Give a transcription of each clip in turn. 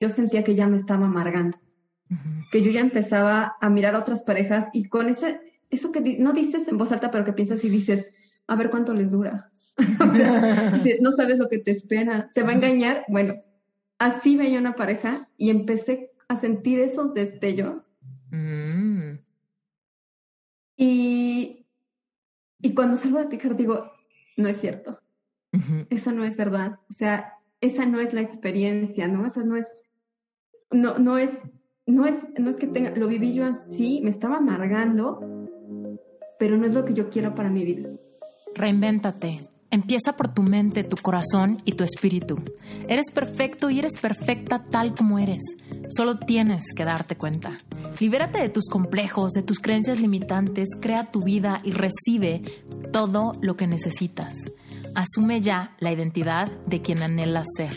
yo sentía que ya me estaba amargando, que yo ya empezaba a mirar a otras parejas y con ese, eso que no dices en voz alta, pero que piensas y dices, a ver cuánto les dura. o sea, no sabes lo que te espera, te va a engañar. Bueno, así veía una pareja y empecé a sentir esos destellos. Mm. Y, y cuando salgo de picar digo, no es cierto. Eso no es verdad. O sea, esa no es la experiencia, ¿no? Esa no es, no, no es, no es, no es que tenga, lo viví yo así, me estaba amargando, pero no es lo que yo quiero para mi vida. Reinvéntate. Empieza por tu mente, tu corazón y tu espíritu. Eres perfecto y eres perfecta tal como eres. Solo tienes que darte cuenta. Libérate de tus complejos, de tus creencias limitantes, crea tu vida y recibe todo lo que necesitas. Asume ya la identidad de quien anhelas ser.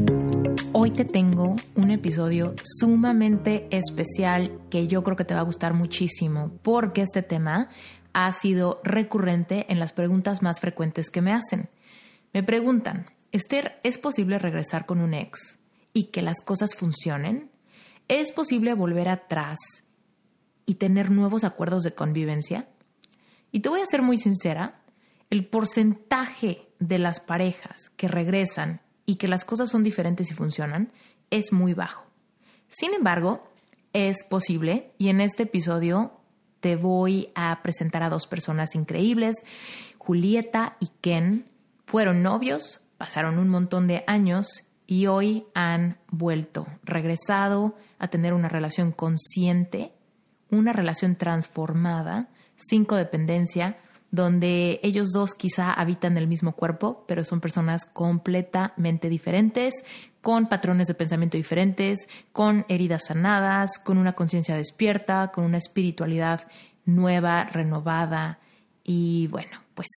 Hoy te tengo un episodio sumamente especial que yo creo que te va a gustar muchísimo porque este tema ha sido recurrente en las preguntas más frecuentes que me hacen. Me preguntan, Esther, ¿es posible regresar con un ex y que las cosas funcionen? ¿Es posible volver atrás y tener nuevos acuerdos de convivencia? Y te voy a ser muy sincera, el porcentaje de las parejas que regresan y que las cosas son diferentes y funcionan es muy bajo. Sin embargo, es posible y en este episodio te voy a presentar a dos personas increíbles. Julieta y Ken fueron novios, pasaron un montón de años y hoy han vuelto, regresado a tener una relación consciente, una relación transformada, sin codependencia, donde ellos dos quizá habitan el mismo cuerpo, pero son personas completamente diferentes, con patrones de pensamiento diferentes, con heridas sanadas, con una conciencia despierta, con una espiritualidad nueva, renovada. Y bueno, pues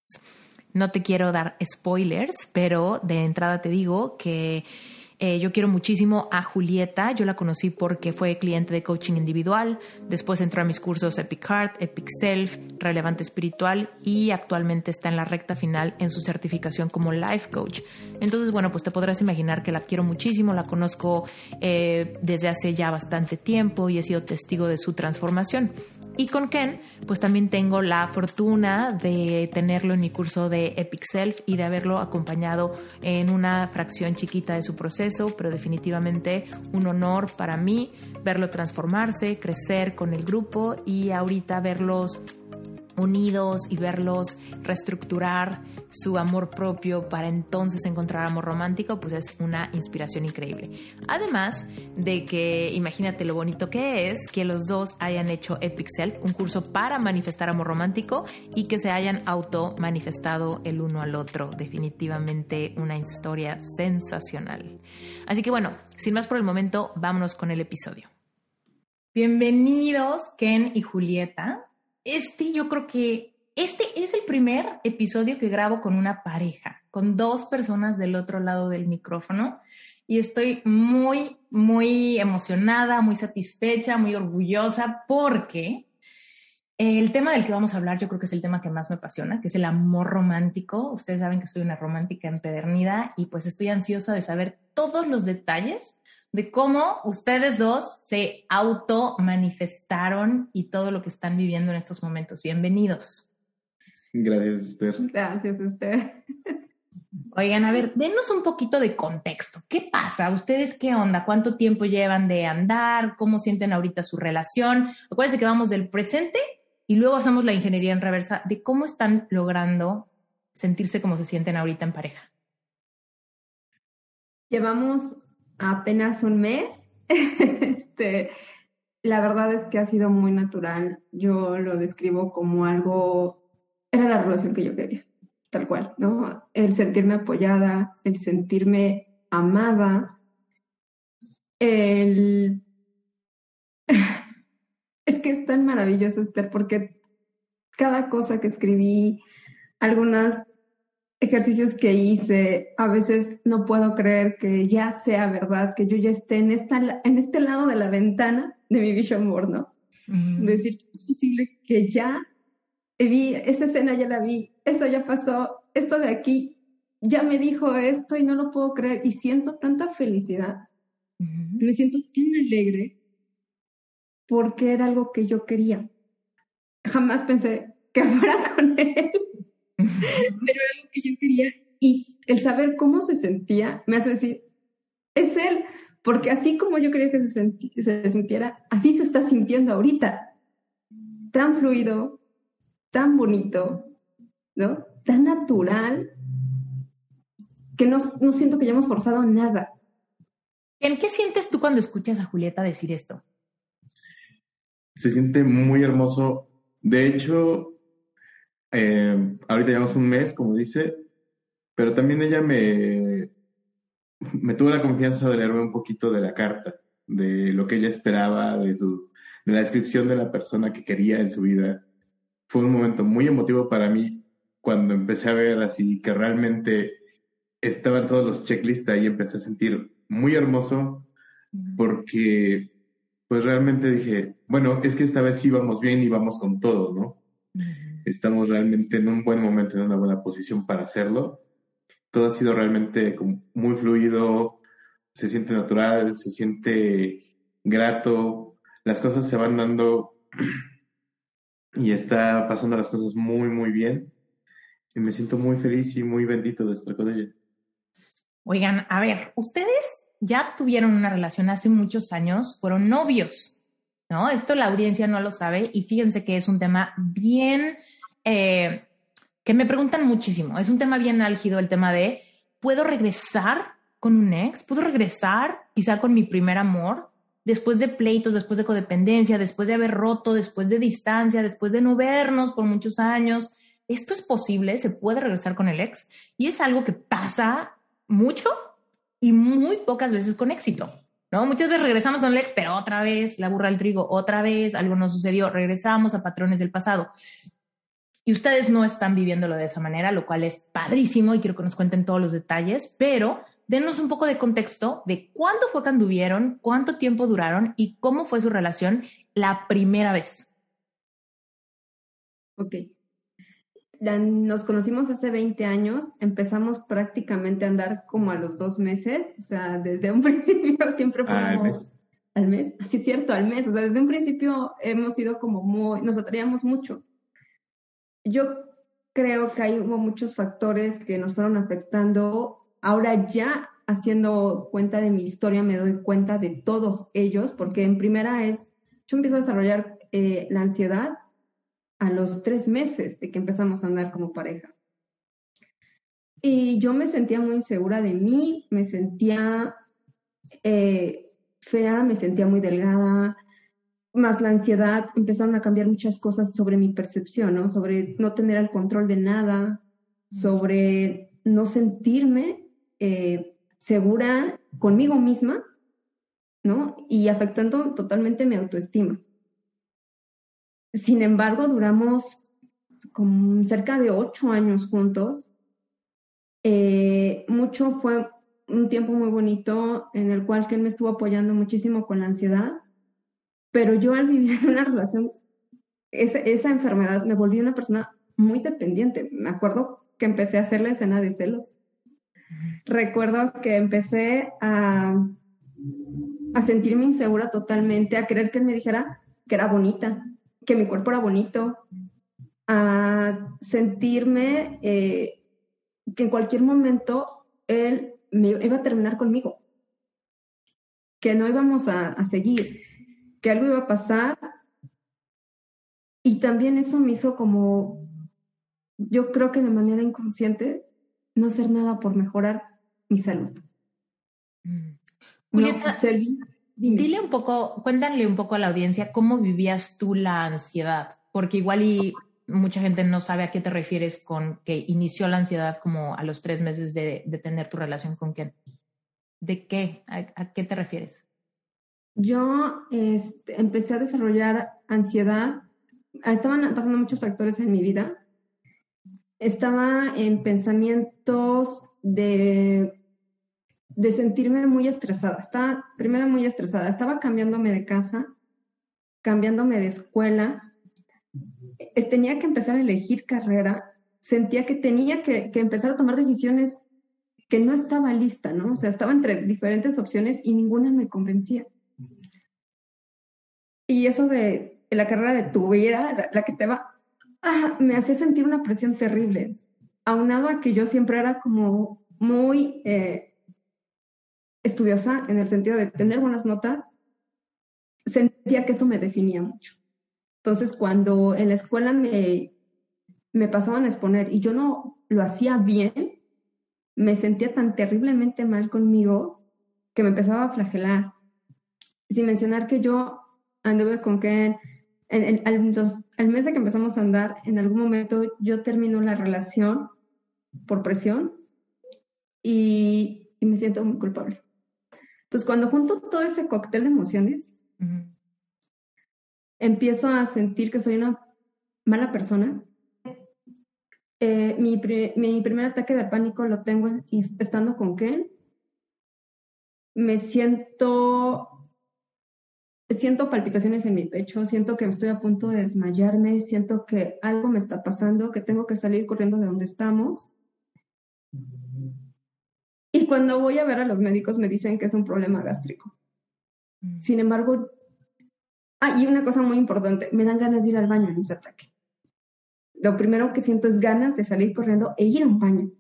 no te quiero dar spoilers, pero de entrada te digo que eh, yo quiero muchísimo a Julieta. Yo la conocí porque fue cliente de coaching individual. Después entró a mis cursos Epic Heart, Epic Self, Relevante Espiritual y actualmente está en la recta final en su certificación como Life Coach. Entonces, bueno, pues te podrás imaginar que la quiero muchísimo. La conozco eh, desde hace ya bastante tiempo y he sido testigo de su transformación. Y con Ken, pues también tengo la fortuna de tenerlo en mi curso de Epic Self y de haberlo acompañado en una fracción chiquita de su proceso, pero definitivamente un honor para mí verlo transformarse, crecer con el grupo y ahorita verlos unidos y verlos reestructurar su amor propio para entonces encontrar amor romántico, pues es una inspiración increíble. Además de que imagínate lo bonito que es que los dos hayan hecho Epic Self, un curso para manifestar amor romántico y que se hayan auto manifestado el uno al otro. Definitivamente una historia sensacional. Así que bueno, sin más por el momento, vámonos con el episodio. Bienvenidos Ken y Julieta este yo creo que este es el primer episodio que grabo con una pareja, con dos personas del otro lado del micrófono. Y estoy muy, muy emocionada, muy satisfecha, muy orgullosa porque el tema del que vamos a hablar yo creo que es el tema que más me apasiona, que es el amor romántico. Ustedes saben que soy una romántica empedernida y pues estoy ansiosa de saber todos los detalles de cómo ustedes dos se auto manifestaron y todo lo que están viviendo en estos momentos. Bienvenidos. Gracias, Esther. Gracias, Esther. Oigan, a ver, denos un poquito de contexto. ¿Qué pasa? ¿Ustedes qué onda? ¿Cuánto tiempo llevan de andar? ¿Cómo sienten ahorita su relación? Acuérdense que vamos del presente y luego hacemos la ingeniería en reversa de cómo están logrando sentirse como se sienten ahorita en pareja. Llevamos apenas un mes. este, la verdad es que ha sido muy natural. Yo lo describo como algo, era la relación que yo quería, tal cual, ¿no? El sentirme apoyada, el sentirme amada, el... Es que es tan maravilloso, Esther, porque cada cosa que escribí, algunos ejercicios que hice, a veces no puedo creer que ya sea verdad, que yo ya esté en, esta, en este lado de la ventana de mi vision board, ¿no? Decir, es posible que ya vi, esa escena ya la vi, eso ya pasó, esto de aquí ya me dijo esto y no lo puedo creer y siento tanta felicidad, me siento tan alegre porque era algo que yo quería. Jamás pensé que fuera con él, pero era algo que yo quería y el saber cómo se sentía me hace decir, es él, porque así como yo quería que se, se sintiera, así se está sintiendo ahorita, tan fluido, tan bonito, ¿no? Tan natural, que no, no siento que hayamos forzado nada. ¿En qué sientes tú cuando escuchas a Julieta decir esto? Se siente muy hermoso. De hecho, eh, ahorita llevamos un mes, como dice, pero también ella me, me tuvo la confianza de leerme un poquito de la carta, de lo que ella esperaba, de, su, de la descripción de la persona que quería en su vida. Fue un momento muy emotivo para mí cuando empecé a ver así que realmente estaban todos los checklists y empecé a sentir muy hermoso porque pues realmente dije, bueno, es que esta vez sí vamos bien y vamos con todo, ¿no? Estamos realmente en un buen momento, en una buena posición para hacerlo todo ha sido realmente muy fluido, se siente natural, se siente grato, las cosas se van dando y está pasando las cosas muy, muy bien. Y me siento muy feliz y muy bendito de estar con ella. Oigan, a ver, ustedes ya tuvieron una relación hace muchos años, fueron novios, ¿no? Esto la audiencia no lo sabe y fíjense que es un tema bien eh, que me preguntan muchísimo. Es un tema bien álgido el tema de, ¿puedo regresar con un ex? ¿Puedo regresar quizá con mi primer amor? Después de pleitos, después de codependencia, después de haber roto, después de distancia, después de no vernos por muchos años. ¿Esto es posible? ¿Se puede regresar con el ex? Y es algo que pasa mucho y muy pocas veces con éxito. ¿No? Muchas veces regresamos con el ex, pero otra vez la burra al trigo, otra vez algo no sucedió, regresamos a patrones del pasado. Y ustedes no están viviéndolo de esa manera, lo cual es padrísimo y quiero que nos cuenten todos los detalles, pero denos un poco de contexto de cuándo fue que anduvieron, cuánto tiempo duraron y cómo fue su relación la primera vez. Ok. Nos conocimos hace 20 años, empezamos prácticamente a andar como a los dos meses, o sea, desde un principio siempre al mes. Al mes, así es cierto, al mes, o sea, desde un principio hemos sido como muy, nos atraíamos mucho yo creo que hay muchos factores que nos fueron afectando. Ahora ya haciendo cuenta de mi historia me doy cuenta de todos ellos, porque en primera es, yo empiezo a desarrollar eh, la ansiedad a los tres meses de que empezamos a andar como pareja. Y yo me sentía muy insegura de mí, me sentía eh, fea, me sentía muy delgada, más la ansiedad, empezaron a cambiar muchas cosas sobre mi percepción, ¿no? Sobre no tener el control de nada, sobre no sentirme eh, segura conmigo misma, ¿no? Y afectando totalmente mi autoestima. Sin embargo, duramos como cerca de ocho años juntos. Eh, mucho fue un tiempo muy bonito en el cual él me estuvo apoyando muchísimo con la ansiedad pero yo al vivir una relación, esa, esa enfermedad me volví una persona muy dependiente. Me acuerdo que empecé a hacer la escena de celos. Recuerdo que empecé a, a sentirme insegura totalmente, a querer que él me dijera que era bonita, que mi cuerpo era bonito, a sentirme eh, que en cualquier momento él me iba a terminar conmigo, que no íbamos a seguir que algo iba a pasar. Y también eso me hizo como, yo creo que de manera inconsciente, no hacer nada por mejorar mi salud. Mm. Julieta, dile un poco, cuéntale un poco a la audiencia cómo vivías tú la ansiedad, porque igual y mucha gente no sabe a qué te refieres con que inició la ansiedad como a los tres meses de, tener tu relación con quién. ¿De qué? ¿A, qué te refieres? Yo este, empecé a desarrollar ansiedad. Estaban pasando muchos factores en mi vida. Estaba en pensamientos de, de sentirme muy estresada. Estaba primero muy estresada. Estaba cambiándome de casa, cambiándome de escuela. Tenía que empezar a elegir carrera. Sentía que tenía que, que empezar a tomar decisiones que no estaba lista, ¿no? O sea, estaba entre diferentes opciones y ninguna me convencía. Y eso de, la carrera de tu vida, la, que te va, ah, me hacía sentir una presión terrible. Aunado a que yo siempre era como muy eh, estudiosa en el sentido de tener buenas notas, sentía que eso me definía mucho. Entonces, cuando en la escuela me, me pasaban a exponer y yo no lo hacía bien, me sentía tan terriblemente mal conmigo que me empezaba a flagelar. Sin mencionar que yo anduve con que en, al, mes de que empezamos a andar, en algún momento yo termino la relación por presión y, me siento muy culpable. Entonces, cuando junto todo ese cóctel de emociones, empiezo a sentir que soy una mala persona. Eh, mi, mi, primer ataque de pánico lo tengo estando con Ken. Me siento siento palpitaciones en mi pecho, siento que estoy a punto de desmayarme, siento que algo me está pasando, que tengo que salir corriendo de donde estamos. Y cuando voy a ver a los médicos me dicen que es un problema gástrico. Mm. Sin embargo, ah, y una cosa muy importante, me dan ganas de ir al baño en ese ataque. Lo primero que siento es ganas de salir corriendo e ir a un baño.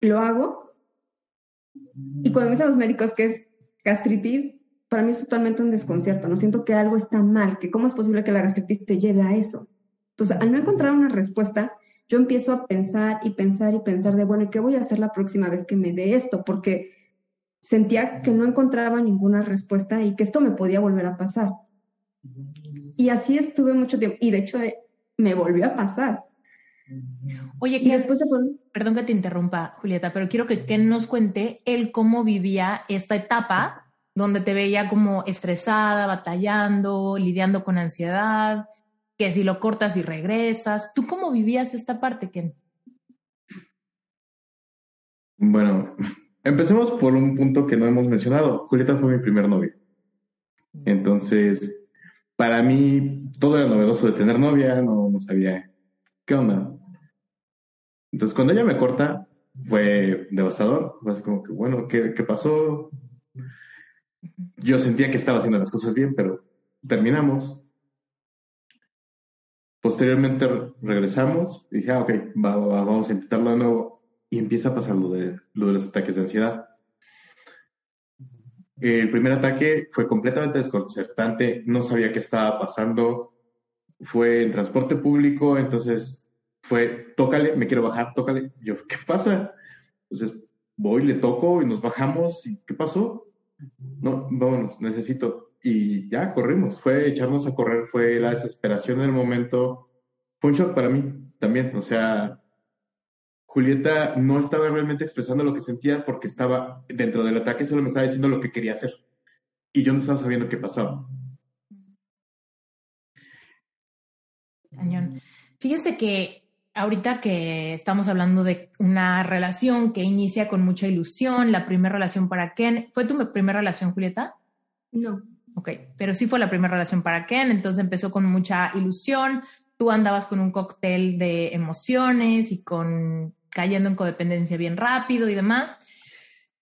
Lo hago. Y cuando me dicen los médicos que es gastritis, para mí es totalmente un desconcierto, no siento que algo está mal, que cómo es posible que la gastritis te lleve a eso. Entonces, al no encontrar una respuesta, yo empiezo a pensar y pensar y pensar de, bueno, ¿qué voy a hacer la próxima vez que me dé esto? Porque sentía que no encontraba ninguna respuesta y que esto me podía volver a pasar. Y así estuve mucho tiempo, y de hecho eh, me volvió a pasar. Oye, y después se fue... perdón que te interrumpa, Julieta, pero quiero que Ken nos cuente él cómo vivía esta etapa donde te veía como estresada, batallando, lidiando con ansiedad, que si lo cortas y regresas. ¿Tú cómo vivías esta parte, Ken? Bueno, empecemos por un punto que no hemos mencionado. Julieta fue mi primer novio. Entonces, para mí todo era novedoso de tener novia, no, sabía qué onda. Entonces, cuando ella me corta, fue devastador. Fue así como que, bueno, ¿qué, qué pasó? Yo sentía que estaba haciendo las cosas bien, pero terminamos. Posteriormente regresamos y dije, ah, ok, vamos a intentarlo de nuevo. Y empieza a pasar lo de, lo de los ataques de ansiedad. El primer ataque fue completamente desconcertante, no sabía qué estaba pasando. Fue en transporte público, entonces fue, tócale, me quiero bajar, tócale. Yo, ¿qué pasa? Entonces voy, le toco y nos bajamos. ¿Y qué pasó? No, vámonos, necesito. Y ya corrimos, fue echarnos a correr, fue la desesperación en el momento. Fue un shock para mí también, o sea, Julieta no estaba realmente expresando lo que sentía porque estaba dentro del ataque, solo me estaba diciendo lo que quería hacer. Y yo no estaba sabiendo qué pasaba. Cañón. Fíjense que ahorita que estamos hablando de una relación que inicia con mucha ilusión, la primera relación para Ken, ¿fue tu primera relación, Julieta? No. Ok, pero sí fue la primera relación para Ken, entonces empezó con mucha ilusión, tú andabas con un cóctel de emociones y con cayendo en codependencia bien rápido y demás.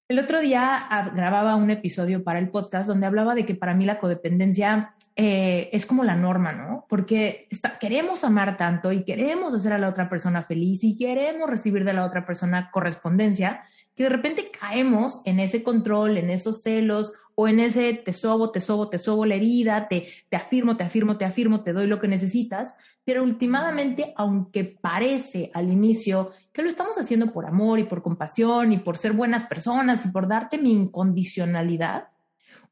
El otro día ah, grababa un episodio para el podcast donde hablaba de que para mí la codependencia eh, es como la norma, ¿no? Porque queremos amar tanto y queremos hacer a la otra persona feliz y queremos recibir de la otra persona correspondencia, que de repente caemos en ese control, en esos celos o en ese te sobo, te sobo, te sobo la herida, te, te afirmo, te afirmo, te afirmo, te doy lo que necesitas, pero últimamente, aunque parece al inicio que lo estamos haciendo por amor y por compasión y por ser buenas personas y por darte mi incondicionalidad,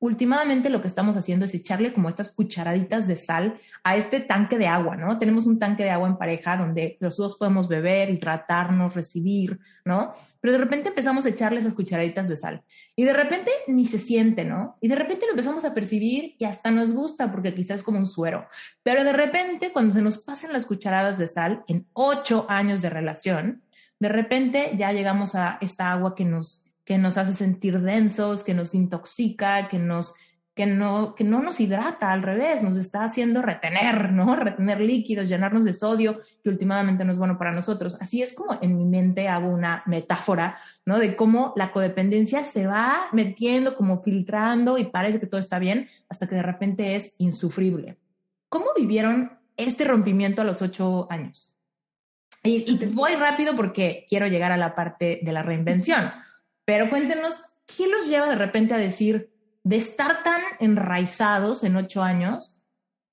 últimamente lo que estamos haciendo es echarle como estas cucharaditas de sal a este tanque de agua, ¿no? Tenemos un tanque de agua en pareja donde los dos podemos beber, y tratarnos, recibir, ¿no? Pero de repente empezamos a echarle esas cucharaditas de sal y de repente ni se siente, ¿no? Y de repente lo empezamos a percibir y hasta nos gusta porque quizás es como un suero. Pero de repente cuando se nos pasan las cucharadas de sal en ocho años de relación, de repente ya llegamos a esta agua que nos, que nos hace sentir densos, que nos intoxica, que nos que no, que no nos hidrata, al revés, nos está haciendo retener, ¿no? Retener líquidos, llenarnos de sodio, que últimamente no es bueno para nosotros. Así es como en mi mente hago una metáfora, ¿no? De cómo la codependencia se va metiendo, como filtrando y parece que todo está bien, hasta que de repente es insufrible. ¿Cómo vivieron este rompimiento a los ocho años? Y, y voy rápido porque quiero llegar a la parte de la reinvención, pero cuéntenos, ¿qué los lleva de repente a decir, de estar tan enraizados en ocho años,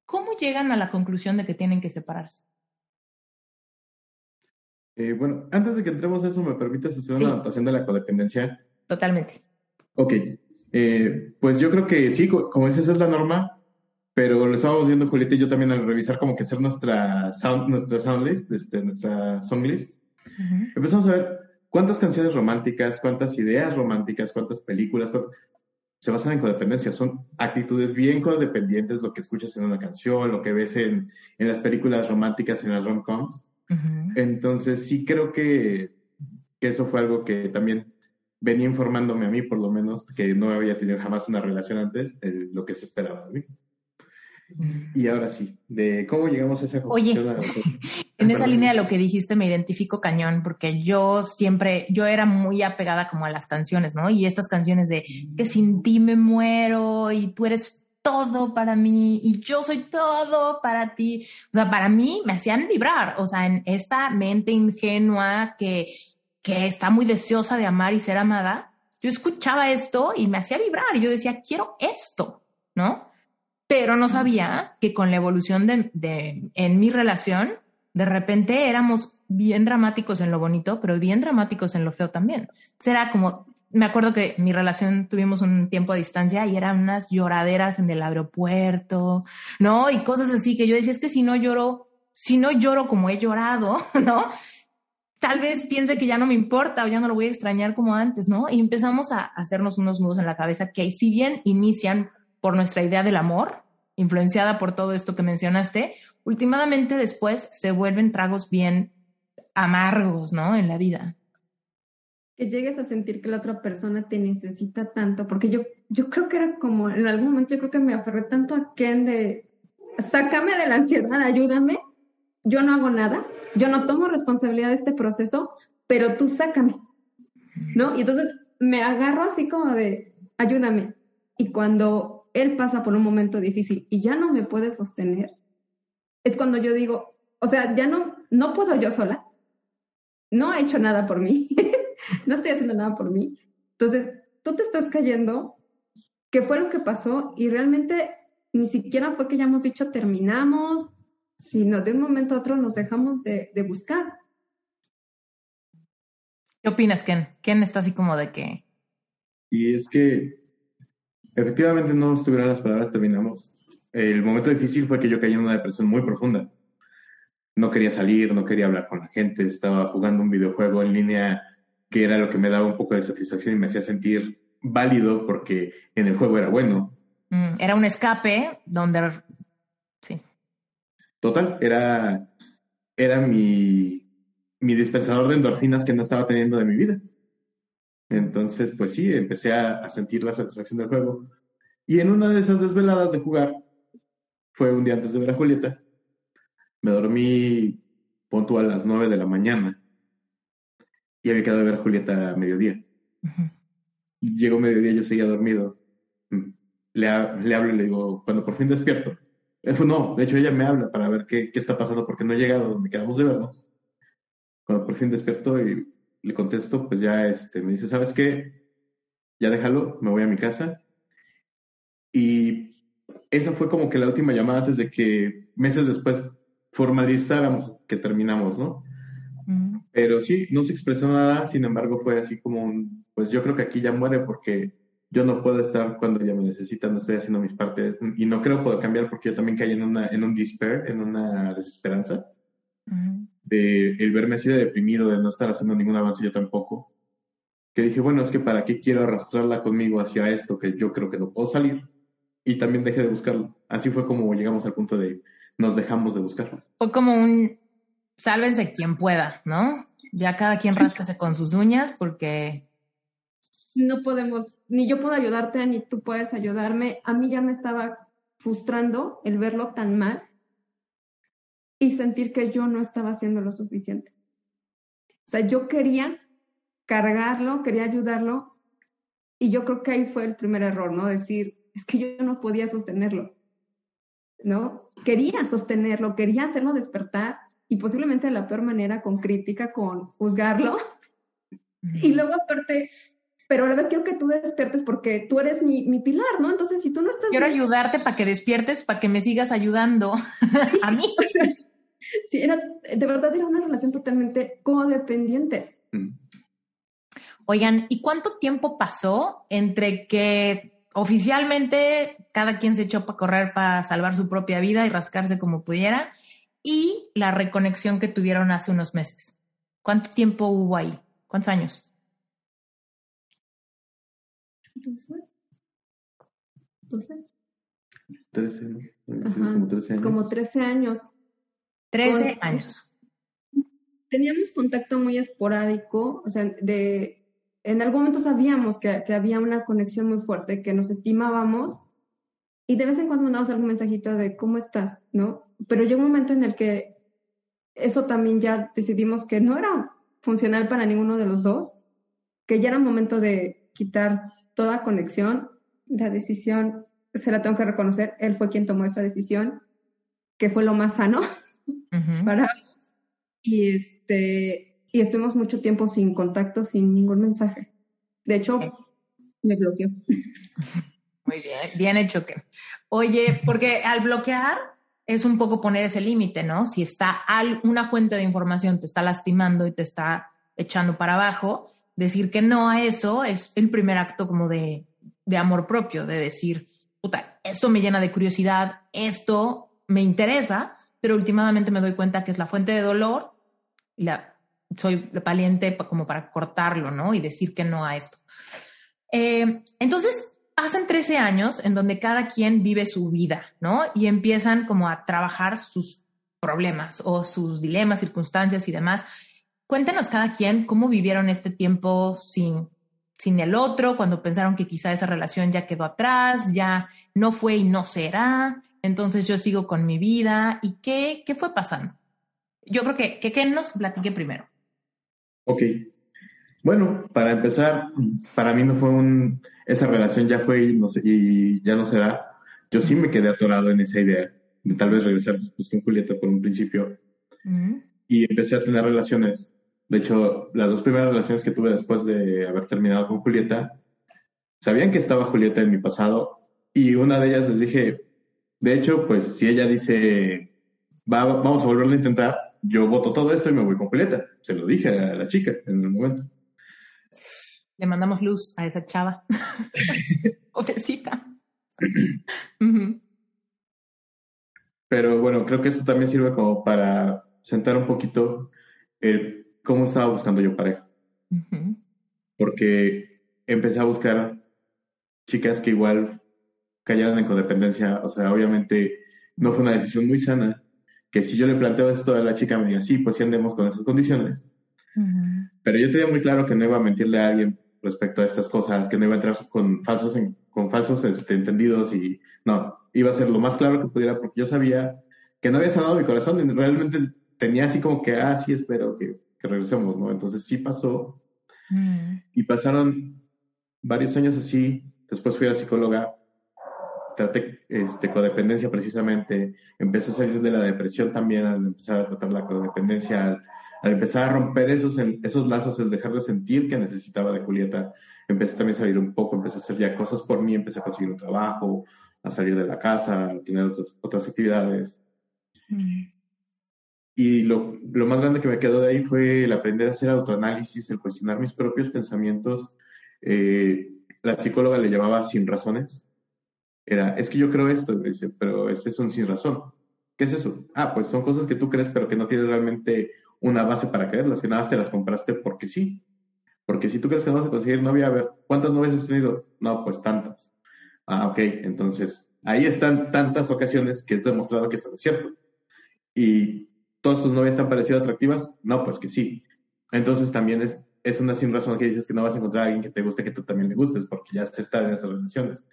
¿cómo llegan a la conclusión de que tienen que separarse? Eh, bueno, antes de que entremos a eso, ¿me permites hacer una anotación de la codependencia? Totalmente. Ok, eh, pues yo creo que sí, como dices, es la norma, pero lo estábamos viendo Julieta y yo también al revisar como que hacer nuestra sound, nuestra sound list, este, nuestra song list. Empezamos a ver cuántas canciones románticas, cuántas ideas románticas, cuántas películas, se basan en codependencia. Son actitudes bien codependientes, lo que escuchas en una canción, lo que ves en, en las películas románticas, en las rom-coms. Entonces, sí creo que, que, eso fue algo que también venía informándome a mí, por lo menos, que no había tenido jamás una relación antes, lo que se esperaba de mí. Y ahora sí, de cómo llegamos a esa conclusión. Oye, en esa línea de lo que dijiste me identifico cañón, porque yo siempre, yo era muy apegada como a las canciones, ¿no? Y estas canciones de que sin ti me muero y tú eres todo para mí y yo soy todo para ti. O sea, para mí me hacían vibrar, o sea, en esta mente ingenua que, que está muy deseosa de amar y ser amada, yo escuchaba esto y me hacía vibrar. Yo decía, quiero esto, ¿no? pero no sabía que con la evolución de, en mi relación, de repente éramos bien dramáticos en lo bonito, pero bien dramáticos en lo feo también. Será como, me acuerdo que mi relación tuvimos un tiempo a distancia y eran unas lloraderas en el aeropuerto, ¿no? Y cosas así que yo decía, es que si no lloro, si no lloro como he llorado, ¿no? Tal vez piense que ya no me importa o ya no lo voy a extrañar como antes, ¿no? Y empezamos a hacernos unos nudos en la cabeza que si bien inician por nuestra idea del amor, influenciada por todo esto que mencionaste, últimamente después se vuelven tragos bien amargos, ¿no? En la vida. Que llegues a sentir que la otra persona te necesita tanto, porque yo, yo creo que era como, en algún momento yo creo que me aferré tanto a Ken de, sácame de la ansiedad, ayúdame, yo no hago nada, yo no tomo responsabilidad de este proceso, pero tú sácame, ¿no? Y entonces me agarro así como de, ayúdame, y cuando él pasa por un momento difícil y ya no me puede sostener, es cuando yo digo, o sea, ya no, no puedo yo sola, no ha hecho nada por mí, no estoy haciendo nada por mí. Entonces, tú te estás cayendo, ¿qué fue lo que pasó? Y realmente ni siquiera fue que ya hemos dicho terminamos, sino de un momento a otro nos dejamos de, de buscar. ¿Qué opinas, Ken? Ken está así como de que... Y es que Efectivamente, no estuvieron las palabras, terminamos. El momento difícil fue que yo caí en una depresión muy profunda. No quería salir, no quería hablar con la gente, estaba jugando un videojuego en línea que era lo que me daba un poco de satisfacción y me hacía sentir válido porque en el juego era bueno. Mm, era un escape donde... Sí. Total, era, era mi, mi dispensador de endorfinas que no estaba teniendo de mi vida. Entonces, pues sí, empecé a, sentir la satisfacción del juego. Y en una de esas desveladas de jugar, fue un día antes de ver a Julieta, me dormí puntual a las nueve de la mañana y había quedado de ver a Julieta a mediodía. Llegó mediodía, yo seguía dormido. Le, le, hablo y le digo, cuando por fin despierto. no, de hecho ella me habla para ver qué, qué está pasando porque no he llegado donde quedamos de vernos. Cuando por fin despierto y le contesto, pues ya este, me dice, ¿sabes qué? Ya déjalo, me voy a mi casa. Y esa fue como que la última llamada antes de que meses después formalizáramos que terminamos, ¿no? Mm. Pero sí, no se expresó nada, sin embargo fue así como un, pues yo creo que aquí ya muere porque yo no puedo estar cuando ella me necesita, no estoy haciendo mis partes y no creo poder cambiar porque yo también caí en, una, en un despair, en una desesperanza de el verme así de deprimido, de no estar haciendo ningún avance yo tampoco, que dije, bueno, es que para qué quiero arrastrarla conmigo hacia esto que yo creo que no puedo salir y también dejé de buscarlo. Así fue como llegamos al punto de nos dejamos de buscarlo. Fue como un sálvense quien pueda, ¿no? Ya cada quien ráscase con sus uñas porque no podemos, ni yo puedo ayudarte, ni tú puedes ayudarme. A mí ya me estaba frustrando el verlo tan mal y sentir que yo no estaba haciendo lo suficiente. O sea, yo quería cargarlo, quería ayudarlo y yo creo que ahí fue el primer error, ¿no? Decir, es que yo no podía sostenerlo, ¿no? Quería sostenerlo, quería hacerlo despertar y posiblemente de la peor manera, con crítica, con juzgarlo. Y luego aparte pero a la vez quiero que tú despiertes porque tú eres mi, mi pilar, ¿no? Entonces, si tú no estás... Quiero ayudarte para que despiertes, para que me sigas ayudando a mí. sí, era, de verdad era una relación totalmente codependiente. Mm. Oigan, ¿y cuánto tiempo pasó entre que oficialmente cada quien se echó para correr para salvar su propia vida y rascarse como pudiera y la reconexión que tuvieron hace unos meses? ¿Cuánto tiempo hubo ahí? ¿Cuántos años? 12. 13, como 13 años. Como 13 años. 13 años. Teníamos contacto muy esporádico, o sea, de, en algún momento sabíamos que, que, había una conexión muy fuerte, que nos estimábamos y de vez en cuando mandábamos algún mensajito de cómo estás, ¿no? Pero llegó un momento en el que eso también ya decidimos que no era funcional para ninguno de los dos, que ya era momento de quitar toda conexión, la decisión, se la tengo que reconocer, él fue quien tomó esa decisión, que fue lo más sano para ambos. Y, este, y estuvimos mucho tiempo sin contacto, sin ningún mensaje. De hecho, me bloqueó. Muy bien, bien hecho que. Oye, porque al bloquear es un poco poner ese límite, ¿no? Si está una fuente de información te está lastimando y te está echando para abajo, decir que no a eso es el primer acto como de, de amor propio, de decir, puta, esto me llena de curiosidad, esto me interesa, pero últimamente me doy cuenta que es la fuente de dolor y la, soy valiente como para cortarlo, ¿no? Y decir que no a esto. Eh, entonces, pasan 13 años en donde cada quien vive su vida, ¿no? Y empiezan como a trabajar sus problemas o sus dilemas, circunstancias y demás. Cuéntenos cada quien cómo vivieron este tiempo sin, sin el otro, cuando pensaron que quizá esa relación ya quedó atrás, ya no fue y no será, entonces yo sigo con mi vida. ¿Y qué, qué fue pasando? Yo creo que, que Ken nos platique primero. Ok. Bueno, para empezar, para mí no fue un... Esa relación ya fue y, no y ya no será. Yo sí me quedé atorado en esa idea de tal vez regresar pues, con Julieta por un principio. Y empecé a tener relaciones de hecho, las dos primeras relaciones que tuve después de haber terminado con Julieta, sabían que estaba Julieta en mi pasado y una de ellas les dije, de hecho, pues si ella dice, vamos a volverlo a intentar, yo voto todo esto y me voy con Julieta. Se lo dije a la chica en el momento. Le mandamos luz a esa chava. Pobrecita. Pero bueno, creo que eso también sirve como para sentar un poquito el cómo estaba buscando yo pareja. Porque empecé a buscar chicas que igual cayeran en codependencia. O sea, obviamente no fue una decisión muy sana. Que si yo le planteo esto a la chica, me diga, sí, pues sí andemos con esas condiciones. Pero yo tenía muy claro que no iba a mentirle a alguien respecto a estas cosas, que no iba a entrar con falsos, con falsos este, entendidos y no, iba a ser lo más claro que pudiera porque yo sabía que no había sanado mi corazón y realmente tenía así como que, ah, sí, espero que que regresemos, ¿no? Entonces sí pasó. Mm. Y pasaron varios años así. Después fui a la psicóloga, traté este, codependencia precisamente. Empecé a salir de la depresión también al empezar a tratar la codependencia, al, empezar a romper esos, esos lazos, el dejar de sentir que necesitaba de Julieta. Empecé también a salir un poco, empecé a hacer ya cosas por mí, empecé a conseguir un trabajo, a salir de la casa, a tener otras, otras actividades. Mm. Y lo, lo, más grande que me quedó de ahí fue el aprender a hacer autoanálisis, el cuestionar mis propios pensamientos, eh, la psicóloga le llamaba sin razones. Era, es que yo creo esto, dice, pero es un sin razón. ¿Qué es eso? Ah, pues son cosas que tú crees, pero que no tienes realmente una base para creerlas, que nada más te las compraste porque sí. Porque si tú crees que no vas a conseguir novia, a ver, ¿cuántas novias has tenido? No, pues tantas. Ah, ok, entonces ahí están tantas ocasiones que es demostrado que eso es cierto. Y todas tus novias han parecido atractivas? No, pues que sí. Entonces también es, es una sin razón que dices que no vas a encontrar a alguien que te guste que tú también le gustes, porque ya se está en esas relaciones.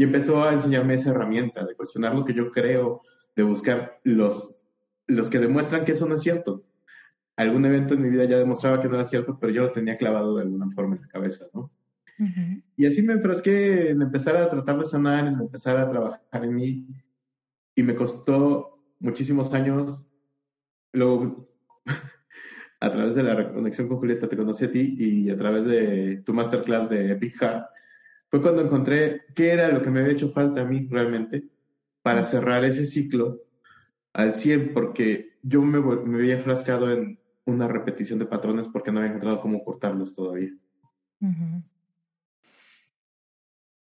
Y empezó a enseñarme esa herramienta de cuestionar lo que yo creo, de buscar los, los que demuestran que eso no es cierto. Algún evento en mi vida ya demostraba que no era cierto, pero yo lo tenía clavado de alguna forma en la cabeza, ¿no? Y así me enfrasqué en empezar a tratar de sanar, en empezar a trabajar en mí. Y me costó muchísimos años. Luego, a través de la conexión con Julieta, te conocí a ti y a través de tu masterclass de Epic Heart, fue cuando encontré qué era lo que me había hecho falta a mí realmente para cerrar ese ciclo al 100, porque yo me, me había enfrascado en una repetición de patrones porque no había encontrado cómo cortarlos todavía.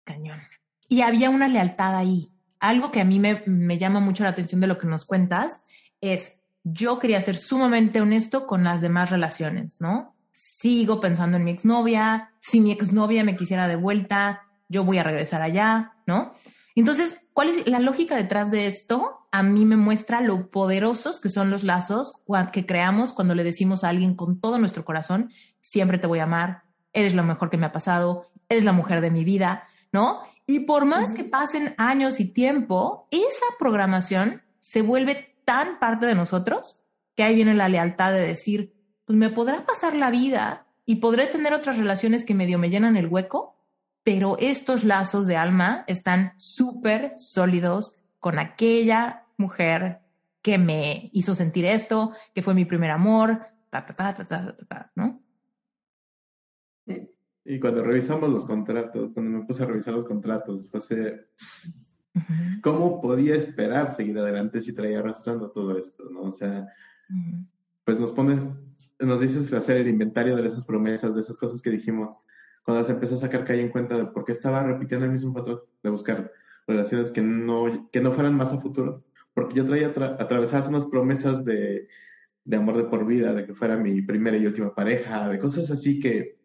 Cañón. Y había una lealtad ahí. Algo que a mí me, me llama mucho la atención de lo que nos cuentas es, yo quería ser sumamente honesto con las demás relaciones, ¿no? Sigo pensando en mi exnovia, si mi exnovia me quisiera de vuelta, yo voy a regresar allá, ¿no? Entonces, ¿cuál es la lógica detrás de esto? A mí me muestra lo poderosos que son los lazos que creamos cuando le decimos a alguien con todo nuestro corazón, siempre te voy a amar, eres lo mejor que me ha pasado, eres la mujer de mi vida, ¿no? Y por más que pasen años y tiempo, esa programación se vuelve tan parte de nosotros que ahí viene la lealtad de decir, pues me podrá pasar la vida y podré tener otras relaciones que medio me llenan el hueco, pero estos lazos de alma están súper sólidos con aquella mujer que me hizo sentir esto, que fue mi primer amor, ta, ta, ta, ta, ta, ta, ta ¿no? Y cuando revisamos los contratos, cuando me puse a revisar los contratos, fue ¿cómo podía esperar seguir adelante si traía arrastrando todo esto? ¿no? O sea, pues nos pone, nos dices hacer el inventario de esas promesas, de esas cosas que dijimos, cuando se empezó a sacar calle en cuenta de por qué estaba repitiendo el mismo patrón, de buscar relaciones que no, que no fueran más a futuro, porque yo traía atravesadas unas promesas de, de amor de por vida, de que fuera mi primera y última pareja, de cosas así que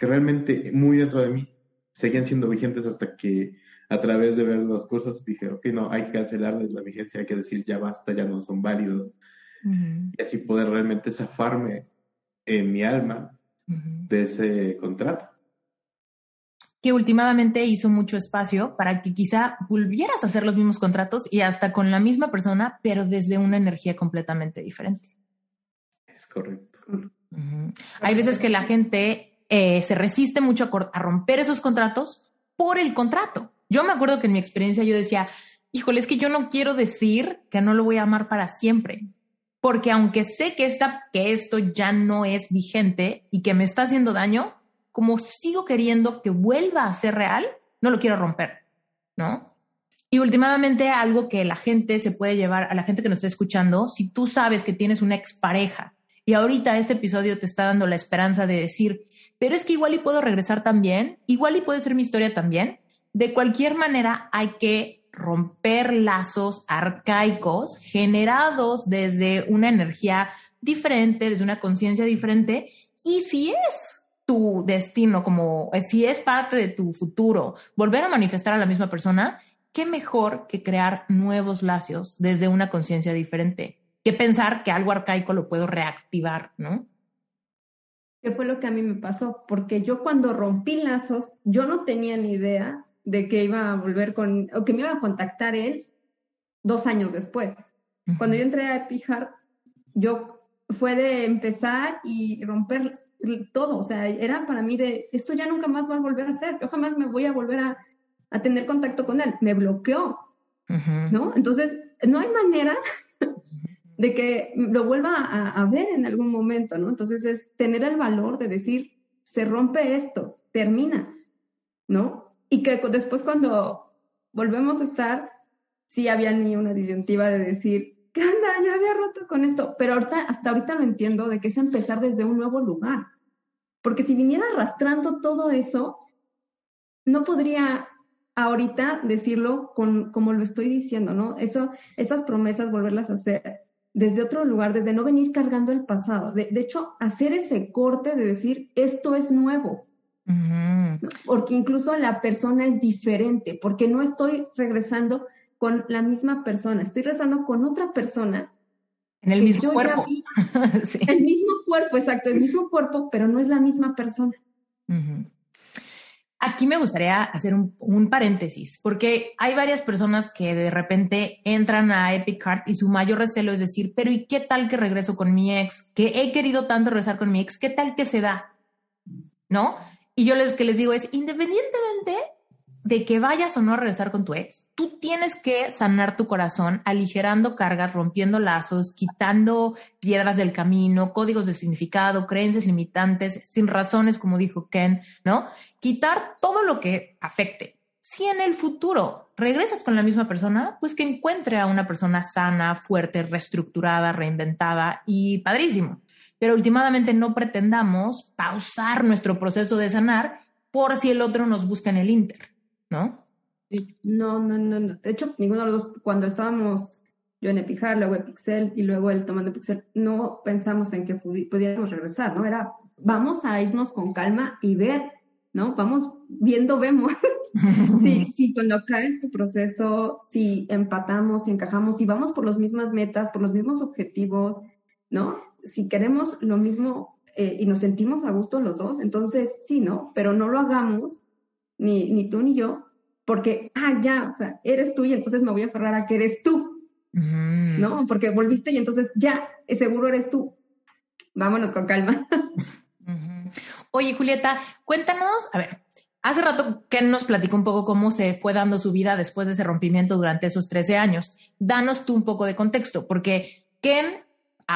que realmente muy dentro de mí seguían siendo vigentes hasta que a través de ver los cursos dije, ok, no, hay que cancelarles la vigencia, hay que decir ya basta, ya no son válidos. Y así poder realmente zafarme en mi alma de ese contrato. Que últimamente hizo mucho espacio para que quizá volvieras a hacer los mismos contratos y hasta con la misma persona, pero desde una energía completamente diferente. Es correcto. Hay veces que la gente eh, se resiste mucho a, romper esos contratos por el contrato. Yo me acuerdo que en mi experiencia yo decía, híjole, es que yo no quiero decir que no lo voy a amar para siempre, porque aunque sé que, esta, que esto ya no es vigente y que me está haciendo daño, como sigo queriendo que vuelva a ser real, no lo quiero romper, ¿no? Y últimamente algo que la gente se puede llevar, a la gente que nos está escuchando, si tú sabes que tienes una expareja y ahorita este episodio te está dando la esperanza de decir, pero es que igual y puedo regresar también, igual y puede ser mi historia también. De cualquier manera, hay que romper lazos arcaicos generados desde una energía diferente, desde una conciencia diferente. Y si es tu destino, como eh, si es parte de tu futuro, volver a manifestar a la misma persona, qué mejor que crear nuevos lazos desde una conciencia diferente, que pensar que algo arcaico lo puedo reactivar, ¿no? ¿Qué fue lo que a mí me pasó? Porque yo cuando rompí lazos, yo no tenía ni idea de que iba a volver con, o que me iba a contactar él dos años después. Cuando yo entré a Epihart, yo fue de empezar y romper todo, o sea, era para mí de, esto ya nunca más va a volver a ser, yo jamás me voy a volver a, a tener contacto con él, me bloqueó, ¿no? Entonces, no hay manera de que lo vuelva a, ver en algún momento, ¿no? Entonces es tener el valor de decir, se rompe esto, termina, ¿no? Y que después cuando volvemos a estar, sí había ni una disyuntiva de decir, ¿qué onda? Ya había roto con esto, pero ahorita, hasta ahorita lo entiendo de que es empezar desde un nuevo lugar. Porque si viniera arrastrando todo eso, no podría ahorita decirlo con, como lo estoy diciendo, ¿no? Eso, esas promesas, volverlas a hacer desde otro lugar, desde no venir cargando el pasado. De, hecho, hacer ese corte de decir, esto es nuevo. Porque incluso la persona es diferente, porque no estoy regresando con la misma persona, estoy regresando con otra persona. En el mismo cuerpo. El mismo cuerpo, exacto, el mismo cuerpo, pero no es la misma persona. Aquí me gustaría hacer un, paréntesis, porque hay varias personas que de repente entran a Epic Heart y su mayor recelo es decir, pero ¿y qué tal que regreso con mi ex? Que he querido tanto regresar con mi ex, ¿qué tal que se da? ¿No? Y yo les que les digo es, independientemente de que vayas o no a regresar con tu ex, tú tienes que sanar tu corazón aligerando cargas, rompiendo lazos, quitando piedras del camino, códigos de significado, creencias limitantes, sin razones, como dijo Ken, ¿no? Quitar todo lo que afecte. Si en el futuro regresas con la misma persona, pues que encuentre a una persona sana, fuerte, reestructurada, reinventada y padrísimo. Pero últimamente no pretendamos pausar nuestro proceso de sanar por si el otro nos busca en el Inter. ¿no? No, no, no, no. De hecho, ninguno de los dos, cuando estábamos yo en Epijar, luego Epixel y luego él tomando Epixel, no pensamos en que pudiéramos regresar, ¿no? Era, vamos a irnos con calma y ver, ¿no? Vamos viendo, vemos. si, si cuando caes tu proceso, si empatamos, si encajamos, si vamos por las mismas metas, por los mismos objetivos, ¿no? Si queremos lo mismo eh, y nos sentimos a gusto los dos, entonces sí, ¿no? Pero no lo hagamos ni, ni tú ni yo, porque, ah, ya, o sea, eres tú y entonces me voy a aferrar a que eres tú, ¿no? Porque volviste y entonces ya, seguro eres tú. Vámonos con calma. Oye, Julieta, cuéntanos, a ver, hace rato Ken nos platicó un poco cómo se fue dando su vida después de ese rompimiento durante esos 13 años. Danos tú un poco de contexto, porque Ken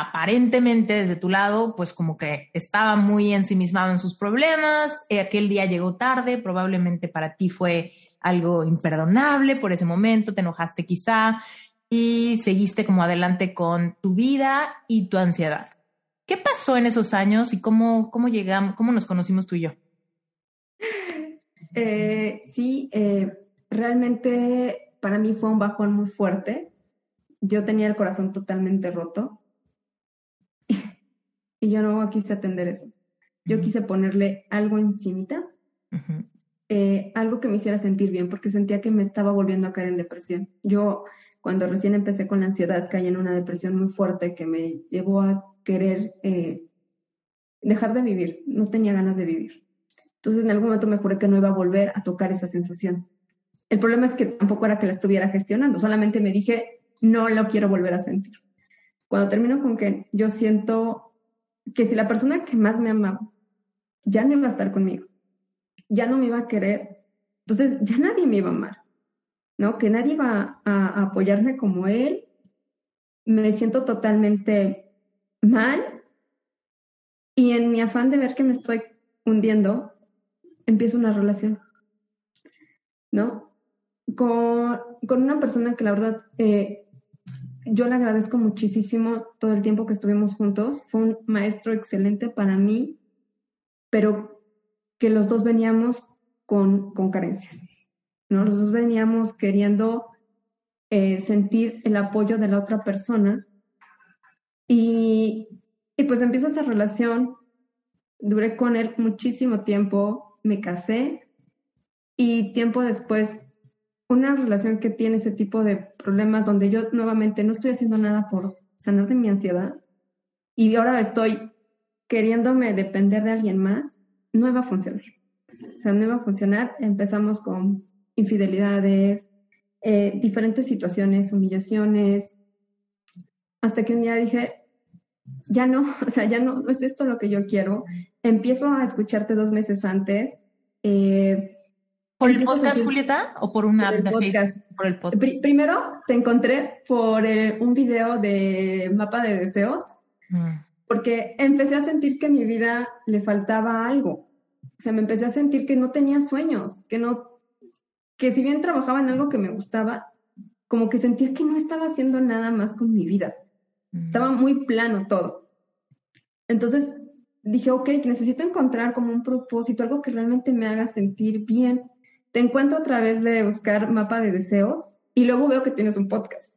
aparentemente desde tu lado, pues como que estaba muy ensimismado en sus problemas, eh, aquel día llegó tarde, probablemente para ti fue algo imperdonable por ese momento, te enojaste quizá y seguiste como adelante con tu vida y tu ansiedad. ¿Qué pasó en esos años y cómo, cómo llegamos, cómo nos conocimos tú y yo? Eh, sí, eh, realmente para mí fue un bajón muy fuerte. Yo tenía el corazón totalmente roto y yo no quise atender eso. Yo quise ponerle algo encimita, eh, algo que me hiciera sentir bien, porque sentía que me estaba volviendo a caer en depresión. Yo, cuando recién empecé con la ansiedad, caí en una depresión muy fuerte que me llevó a querer eh, dejar de vivir. No tenía ganas de vivir. Entonces, en algún momento me juré que no iba a volver a tocar esa sensación. El problema es que tampoco era que la estuviera gestionando, solamente me dije, no lo quiero volver a sentir. Cuando termino con que yo siento que si la persona que más me amaba ya no iba a estar conmigo, ya no me iba a querer, entonces ya nadie me iba a amar, ¿no? Que nadie iba a, apoyarme como él, me siento totalmente mal y en mi afán de ver que me estoy hundiendo, empiezo una relación, ¿no? Con, con una persona que la verdad eh, yo le agradezco muchísimo todo el tiempo que estuvimos juntos. Fue un maestro excelente para mí, pero que los dos veníamos con, con carencias. ¿no? Los dos veníamos queriendo eh, sentir el apoyo de la otra persona. Y, y pues empiezo esa relación. Duré con él muchísimo tiempo, me casé y tiempo después una relación que tiene ese tipo de problemas donde yo nuevamente no estoy haciendo nada por sanar de mi ansiedad y ahora estoy queriéndome depender de alguien más, no iba a funcionar. O sea, no iba a funcionar. Empezamos con infidelidades, eh, diferentes situaciones, humillaciones, hasta que un día dije, ya no, o sea, ya no, no es esto lo que yo quiero. Empiezo a escucharte dos meses antes. Eh, ¿Por el podcast, Julieta? ¿O por una app Por el podcast. primero te encontré por eh, un video de mapa de deseos, mm. porque empecé a sentir que a mi vida le faltaba algo. O sea, me empecé a sentir que no tenía sueños, que no, que si bien trabajaba en algo que me gustaba, como que sentía que no estaba haciendo nada más con mi vida. Mm. Estaba muy plano todo. Entonces dije, ok, necesito encontrar como un propósito, algo que realmente me haga sentir bien te encuentro a través de buscar mapa de deseos y luego veo que tienes un podcast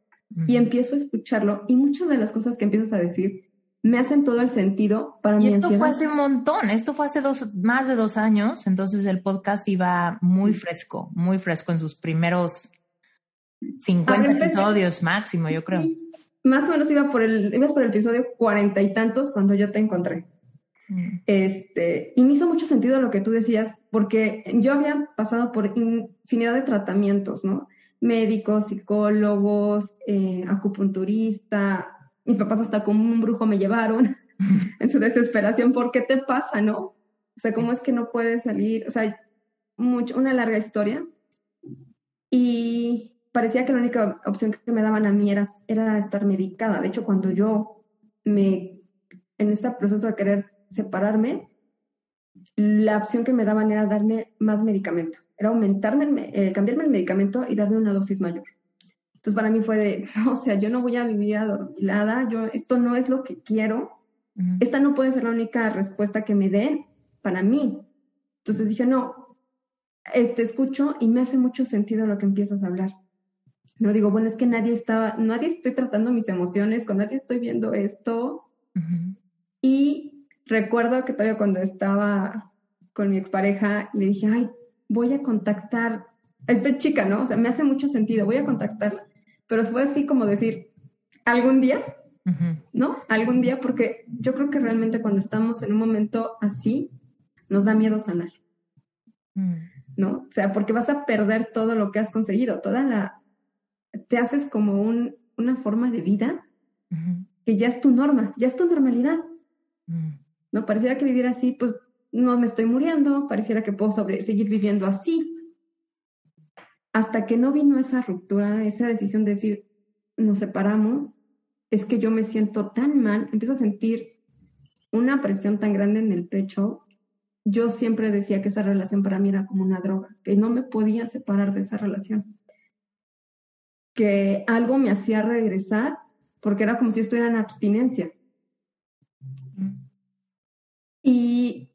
y empiezo a escucharlo y muchas de las cosas que empiezas a decir me hacen todo el sentido para y mi esto ansiedad. fue hace un montón, esto fue hace dos, más de dos años, entonces el podcast iba muy fresco, muy fresco en sus primeros 50 Ahora empecé- episodios máximo, yo creo. Sí, Más o menos iba por el, ibas por el episodio cuarenta y tantos cuando yo te encontré. Mm. Este, y me hizo mucho sentido lo que tú decías, porque yo había pasado por infinidad de tratamientos, ¿no? Médicos, psicólogos, eh, acupunturista, mis papás hasta como un brujo me llevaron en su desesperación, ¿por qué te pasa, no? O sea, ¿cómo es que no puedes salir? O sea, mucho, una larga historia. Y parecía que la única opción que me daban a mí era, era estar medicada. De hecho, cuando yo me, en este proceso de querer separarme, la opción que me daban era darme más medicamento, era aumentarme, eh, cambiarme el medicamento y darme una dosis mayor. Entonces para mí fue de, o sea, yo no voy a vivir adormilada, yo, esto no es lo que quiero, esta no puede ser la única respuesta que me den para mí. Entonces dije, no, este escucho y me hace mucho sentido lo que empiezas a hablar. No digo, bueno, es que nadie estaba, nadie estoy tratando mis emociones, con nadie estoy viendo esto, y recuerdo que todavía cuando estaba con mi expareja, le dije, ay, voy a contactar a esta chica, ¿no? O sea, me hace mucho sentido, voy a contactarla. Pero fue así como decir, algún día. ¿no? Algún día, porque yo creo que realmente cuando estamos en un momento así, nos da miedo sanar, Mm. ¿no? O sea, porque vas a perder todo lo que has conseguido, toda la... Te haces como un, una forma de vida que ya es tu norma, ya es tu normalidad. ¿No? Pareciera que vivir así, pues no me estoy muriendo, pareciera que puedo seguir viviendo así. Hasta que no vino esa ruptura, esa decisión de decir, nos separamos, es que yo me siento tan mal, empiezo a sentir una presión tan grande en el pecho. Yo siempre decía que esa relación para mí era como una droga, que no me podía separar de esa relación. Que algo me hacía regresar porque era como si estuviera en abstinencia. Y,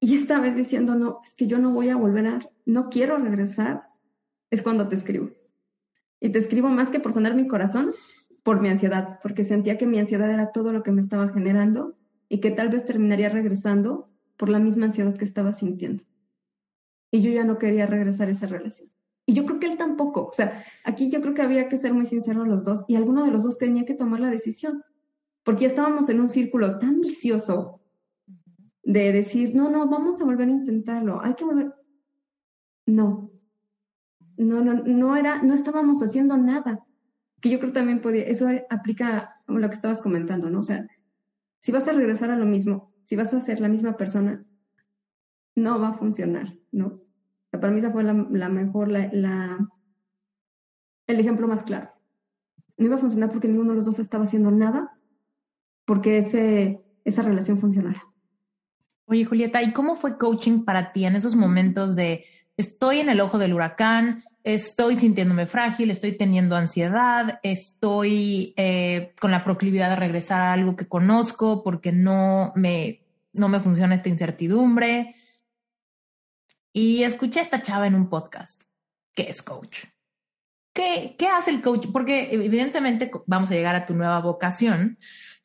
y esta vez diciendo, no, es que yo no voy a volver a, no quiero regresar, es cuando te escribo. Y te escribo más que por sonar mi corazón, por mi ansiedad, porque sentía que mi ansiedad era todo lo que me estaba generando y que tal vez terminaría regresando por la misma ansiedad que estaba sintiendo. Y yo ya no quería regresar a esa relación. Y yo creo que él tampoco. O sea, aquí yo creo que había que ser muy sinceros los dos y alguno de los dos tenía que tomar la decisión. Porque ya estábamos en un círculo tan vicioso de decir, no, no, vamos a volver a intentarlo, hay que volver. No, no, no, no era, no estábamos haciendo nada. Que yo creo también podía, eso aplica a lo que estabas comentando, ¿no? O sea, si vas a regresar a lo mismo, si vas a ser la misma persona, no va a funcionar, ¿no? O sea, para mí esa fue la, mejor, la, la, el ejemplo más claro. No iba a funcionar porque ninguno de los dos estaba haciendo nada porque ese, esa relación funcionara. Oye, Julieta, ¿y cómo fue coaching para ti en esos momentos de estoy en el ojo del huracán, estoy sintiéndome frágil, estoy teniendo ansiedad, estoy eh, con la proclividad de regresar a algo que conozco porque no me, no me funciona esta incertidumbre? Y escuché a esta chava en un podcast que es coach. ¿Qué, ¿Qué hace el coach? Porque evidentemente vamos a llegar a tu nueva vocación,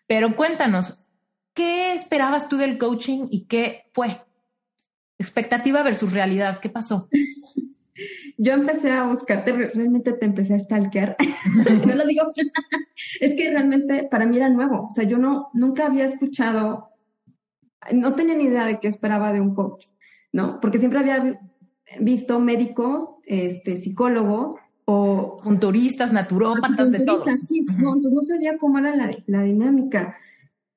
pero cuéntanos, ¿qué esperabas tú del coaching y qué fue? Expectativa versus realidad, ¿qué pasó? Yo empecé a buscarte, realmente te empecé a stalkear. no lo digo. es que realmente para mí era nuevo. O sea, yo no, nunca había escuchado, no tenía ni idea de qué esperaba de un coach, ¿no? Porque siempre había visto médicos, este, psicólogos o Punturistas, naturópatas, de todo. Sí, uh -huh. no, entonces no sabía cómo era la, la dinámica.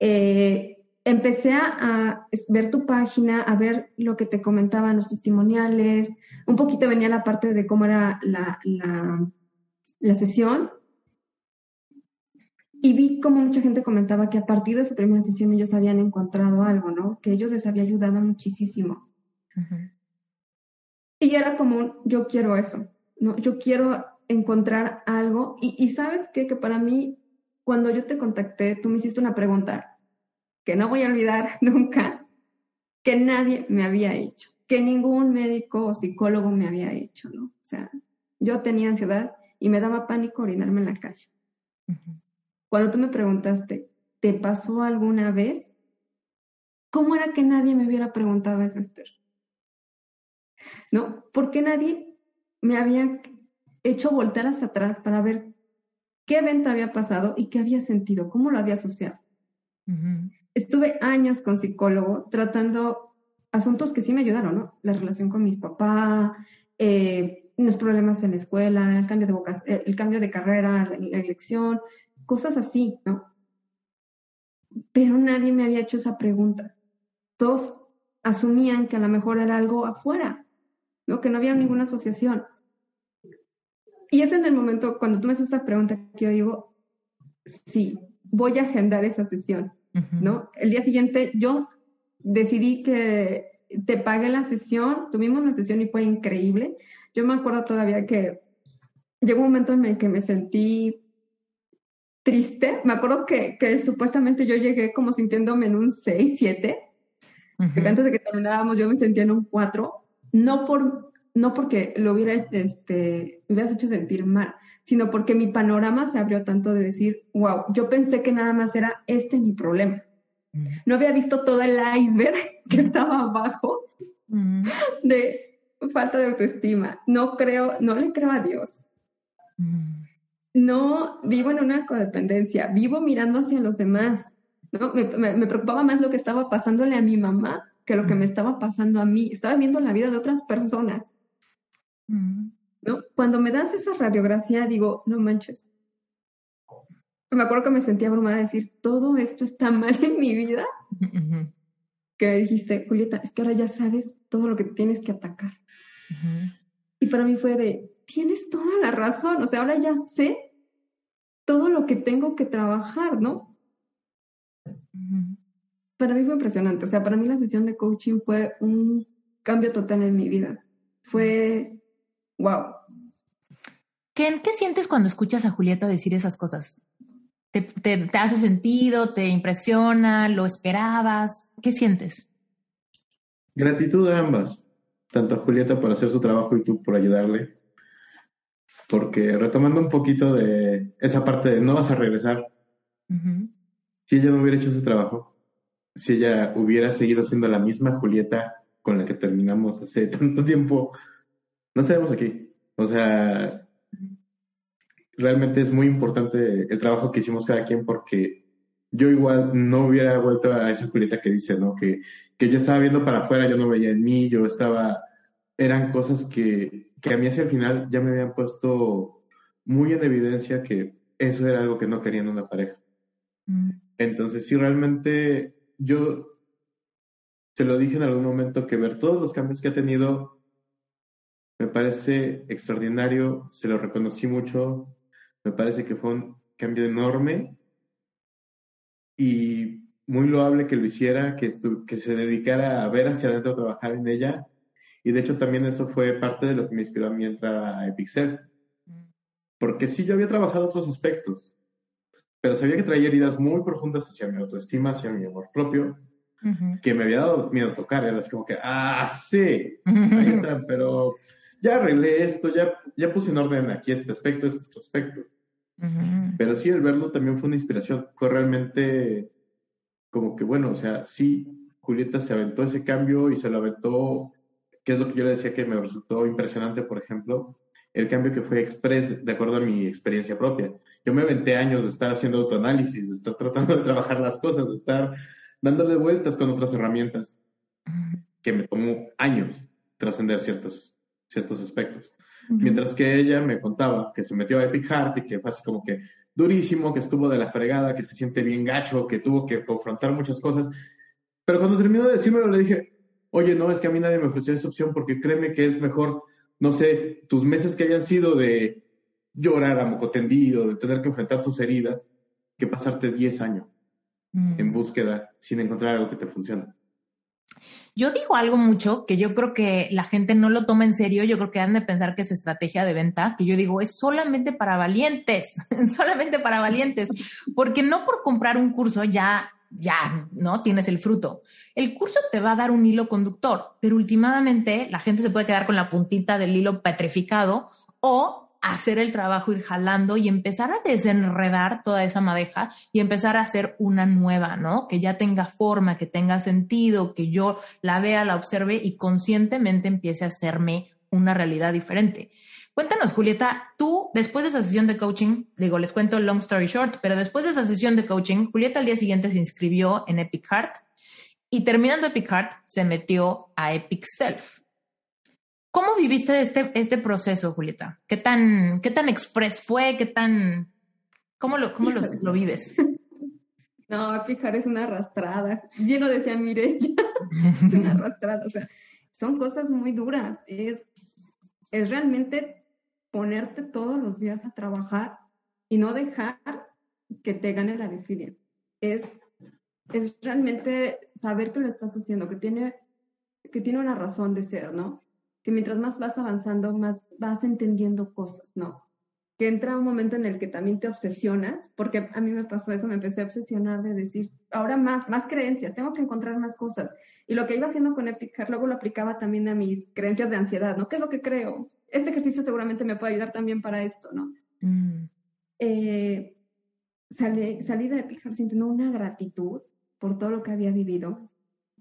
Eh, empecé a, ver tu página, a ver lo que te comentaban los testimoniales, un poquito venía la parte de cómo era la, la, la sesión y vi como mucha gente comentaba que a partir de su primera sesión ellos habían encontrado algo, ¿no? Que ellos les había ayudado muchísimo. Uh -huh. Y era como un, yo quiero eso, ¿no? Yo quiero encontrar algo y, y sabes qué? que para mí, cuando yo te contacté, tú me hiciste una pregunta que no voy a olvidar nunca, que nadie me había hecho, que ningún médico o psicólogo me había hecho, ¿no? O sea, yo tenía ansiedad y me daba pánico orinarme en la calle. Cuando tú me preguntaste, ¿te pasó alguna vez? ¿Cómo era que nadie me hubiera preguntado eso, Esther? ¿No? ¿Por qué nadie me había hecho voltar hacia atrás para ver qué evento había pasado y qué había sentido, cómo lo había asociado? Estuve años con psicólogos tratando asuntos que sí me ayudaron, ¿no? La relación con mis papás, eh, los problemas en la escuela, el cambio de, eh, el cambio de carrera, la, la elección, cosas así, ¿no? Pero nadie me había hecho esa pregunta. Todos asumían que a lo mejor era algo afuera, ¿no? Que no había ninguna asociación. Y es en el momento, cuando tú me haces esa pregunta, que yo digo, sí, voy a agendar esa sesión, ¿no? El día siguiente yo decidí que te pagué la sesión, tuvimos la sesión y fue increíble. Yo me acuerdo todavía que llegó un momento en el que me sentí triste. Me acuerdo que, que supuestamente yo llegué como sintiéndome en un 6, 7, que antes de que terminábamos yo me sentía en un 4, no, por, no porque lo hubiera, este, me hubieras hecho sentir mal, sino porque mi panorama se abrió tanto de decir, wow, yo pensé que nada más era este mi problema. No había visto todo el iceberg que estaba abajo de falta de autoestima. No creo, no le creo a Dios. No vivo en una codependencia, vivo mirando hacia los demás. ¿no? Me, preocupaba más lo que estaba pasándole a mi mamá que lo que me estaba pasando a mí. Estaba viendo la vida de otras personas. ¿No? Cuando me das esa radiografía, digo, no manches, me acuerdo que me sentía abrumada de decir, todo esto está mal en mi vida. Que dijiste, Julieta, es que ahora ya sabes todo lo que tienes que atacar. Y para mí fue de, tienes toda la razón, o sea, ahora ya sé todo lo que tengo que trabajar, ¿no? Para mí fue impresionante, o sea, para mí la sesión de coaching fue un cambio total en mi vida. Fue, wow. ¿Qué, ¿Qué sientes cuando escuchas a Julieta decir esas cosas? ¿Te, hace sentido? ¿Te impresiona? ¿Lo esperabas? ¿Qué sientes? Gratitud a ambas, tanto a Julieta por hacer su trabajo y tú por ayudarle. Porque retomando un poquito de esa parte de no vas a regresar, si ella no hubiera hecho ese trabajo, si ella hubiera seguido siendo la misma Julieta con la que terminamos hace tanto tiempo, no estaríamos aquí. O sea, realmente es muy importante el trabajo que hicimos cada quien porque yo igual no hubiera vuelto a esa Julieta que dice, ¿no? Que, que yo estaba viendo para afuera, yo no veía en mí, yo estaba, eran cosas que, que a mí hacia el final ya me habían puesto muy en evidencia que eso era algo que no quería en una pareja. Mm. Entonces, sí, realmente yo te lo dije en algún momento que ver todos los cambios que ha tenido me parece extraordinario, se lo reconocí mucho, me parece que fue un cambio enorme y muy loable que lo hiciera, que, que se dedicara a ver hacia adentro, a trabajar en ella. Y de hecho también eso fue parte de lo que me inspiró a mí entrar a Epicel. Porque sí, yo había trabajado otros aspectos, pero sabía que traía heridas muy profundas hacia mi autoestima, hacia mi amor propio, que me había dado miedo tocar. Era así como que, ah, sí, ahí está, pero ya arreglé esto, ya, ya puse en orden aquí este aspecto, este otro aspecto. Pero sí, el verlo también fue una inspiración. Fue realmente como que, bueno, o sea, sí, Julieta se aventó ese cambio y se lo aventó, que es lo que yo le decía que me resultó impresionante, por ejemplo, el cambio que fue express de acuerdo a mi experiencia propia. Yo me aventé años de estar haciendo autoanálisis, de estar tratando de trabajar las cosas, de estar dándole vueltas con otras herramientas, que me tomó años trascender ciertos ciertos aspectos. Mientras que ella me contaba que se metió a Epic Heart y que fue así como que durísimo, que estuvo de la fregada, que se siente bien gacho, que tuvo que confrontar muchas cosas. Pero cuando terminó de decírmelo, le dije, oye, no, es que a mí nadie me ofreció esa opción porque créeme que es mejor, no sé, tus meses que hayan sido de llorar a moco tendido, de tener que enfrentar tus heridas, que pasarte 10 años en mm. búsqueda sin encontrar algo que te funcione. Yo digo algo mucho que yo creo que la gente no lo toma en serio, yo creo que han de pensar que es estrategia de venta, que yo digo es solamente para valientes, solamente para valientes, porque no por comprar un curso ya ya, ¿no? Tienes el fruto. El curso te va a dar un hilo conductor, pero últimamente la gente se puede quedar con la puntita del hilo petrificado o hacer el trabajo, ir jalando y empezar a desenredar toda esa madeja y empezar a hacer una nueva, ¿no? Que ya tenga forma, que tenga sentido, que yo la vea, la observe y conscientemente empiece a hacerme una realidad diferente. Cuéntanos, Julieta, tú después de esa sesión de coaching, digo, les cuento long story short, pero después de esa sesión de coaching, Julieta al día siguiente se inscribió en Epic Heart y terminando Epic Heart se metió a Epic Self. ¿Cómo viviste este, este proceso, Julieta? ¿Qué tan, qué tan express fue? ¿Qué tan... ¿Cómo lo, cómo lo, lo vives? No, Pijar es una arrastrada. Bien lo decía Mireya, es una arrastrada. O sea, son cosas muy duras. Es, es realmente ponerte todos los días a trabajar y no dejar que te gane la desidia. Es, es realmente saber que lo estás haciendo, que tiene, que tiene una razón de ser, ¿no? Que mientras más vas avanzando, más vas entendiendo cosas, ¿no? Que entra un momento en el que también te obsesionas, porque a mí me pasó eso, me empecé a obsesionar de decir, ahora más, más creencias, tengo que encontrar más cosas. Y lo que iba haciendo con Epic Heart, luego lo aplicaba también a mis creencias de ansiedad, ¿no? ¿Qué es lo que creo? Este ejercicio seguramente me puede ayudar también para esto, ¿no? Mm. Eh, salí, salí de Epic Heart sintiendo una gratitud por todo lo que había vivido.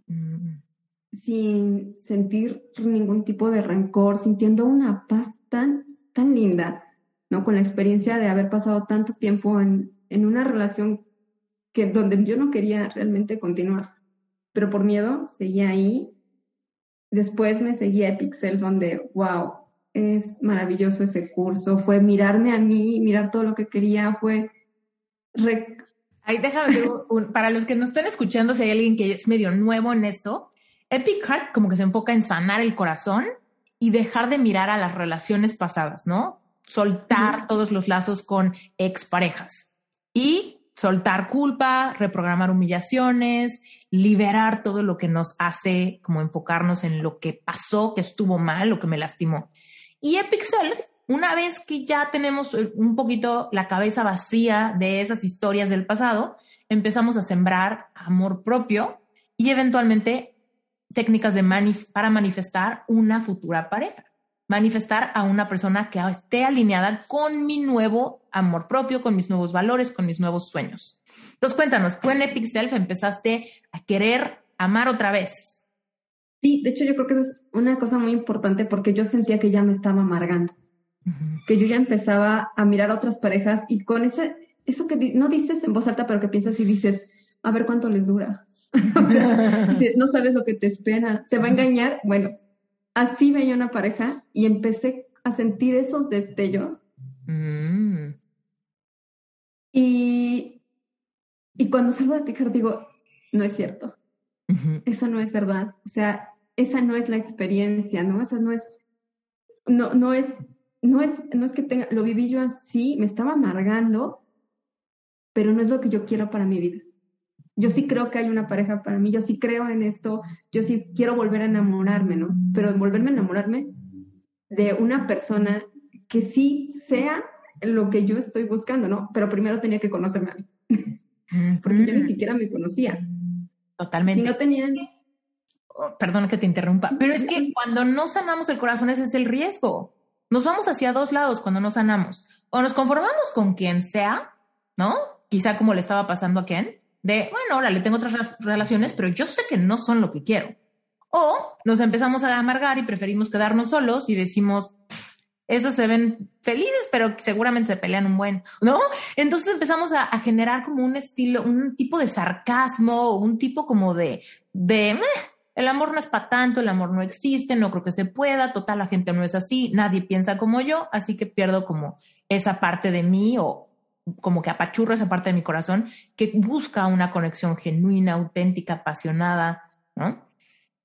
Mm sin sentir ningún tipo de rencor, sintiendo una paz tan, tan linda, ¿no? Con la experiencia de haber pasado tanto tiempo en, en una relación que donde yo no quería realmente continuar, pero por miedo seguía ahí. Después me seguí a Pixel, donde, wow, es maravilloso ese curso, fue mirarme a mí, mirar todo lo que quería, fue... Ahí déjame, para los que nos estén escuchando, si hay alguien que es medio nuevo en esto, Epic Heart como que se enfoca en sanar el corazón y dejar de mirar a las relaciones pasadas, ¿no? Soltar todos los lazos con exparejas y soltar culpa, reprogramar humillaciones, liberar todo lo que nos hace como enfocarnos en lo que pasó, que estuvo mal, lo que me lastimó. Y Epic Self, una vez que ya tenemos un poquito la cabeza vacía de esas historias del pasado, empezamos a sembrar amor propio y eventualmente técnicas de para manifestar una futura pareja. Manifestar a una persona que esté alineada con mi nuevo amor propio, con mis nuevos valores, con mis nuevos sueños. Entonces, cuéntanos, tú en Epic Self empezaste a querer amar otra vez. Sí, de hecho yo creo que eso es una cosa muy importante porque yo sentía que ya me estaba amargando, que yo ya empezaba a mirar a otras parejas y con ese, eso que no dices en voz alta, pero que piensas y dices, a ver cuánto les dura, o sea, no sabes lo que te espera, te va a engañar. Bueno, así veía una pareja y empecé a sentir esos destellos. Mm. Y, y cuando salgo de picar digo, no es cierto. Eso no es verdad. O sea, esa no es la experiencia, ¿no? Esa no es, no, no es, no es, no es que tenga, lo viví yo así, me estaba amargando, pero no es lo que yo quiero para mi vida yo sí creo que hay una pareja para mí, yo sí creo en esto, yo sí quiero volver a enamorarme, ¿no? Pero volverme a enamorarme de una persona que sí sea lo que yo estoy buscando, ¿no? Pero primero tenía que conocerme a mí, porque yo ni siquiera me conocía. Totalmente. Si no tenían... Oh, perdón que te interrumpa, pero es que cuando no sanamos el corazón ese es el riesgo. Nos vamos hacia dos lados cuando no sanamos. O nos conformamos con quien sea, ¿no? Quizá como le estaba pasando a Ken, de, bueno, ahora le tengo otras relaciones, pero yo sé que no son lo que quiero. O nos empezamos a amargar y preferimos quedarnos solos y decimos, esos se ven felices, pero seguramente se pelean un buen, ¿no? Entonces empezamos a, generar como un estilo, un tipo de sarcasmo, un tipo como de, de, el amor no es para tanto, el amor no existe, no creo que se pueda, total, la gente no es así, nadie piensa como yo, así que pierdo como esa parte de mí o, como que apachurro esa parte de mi corazón que busca una conexión genuina, auténtica, apasionada, ¿no?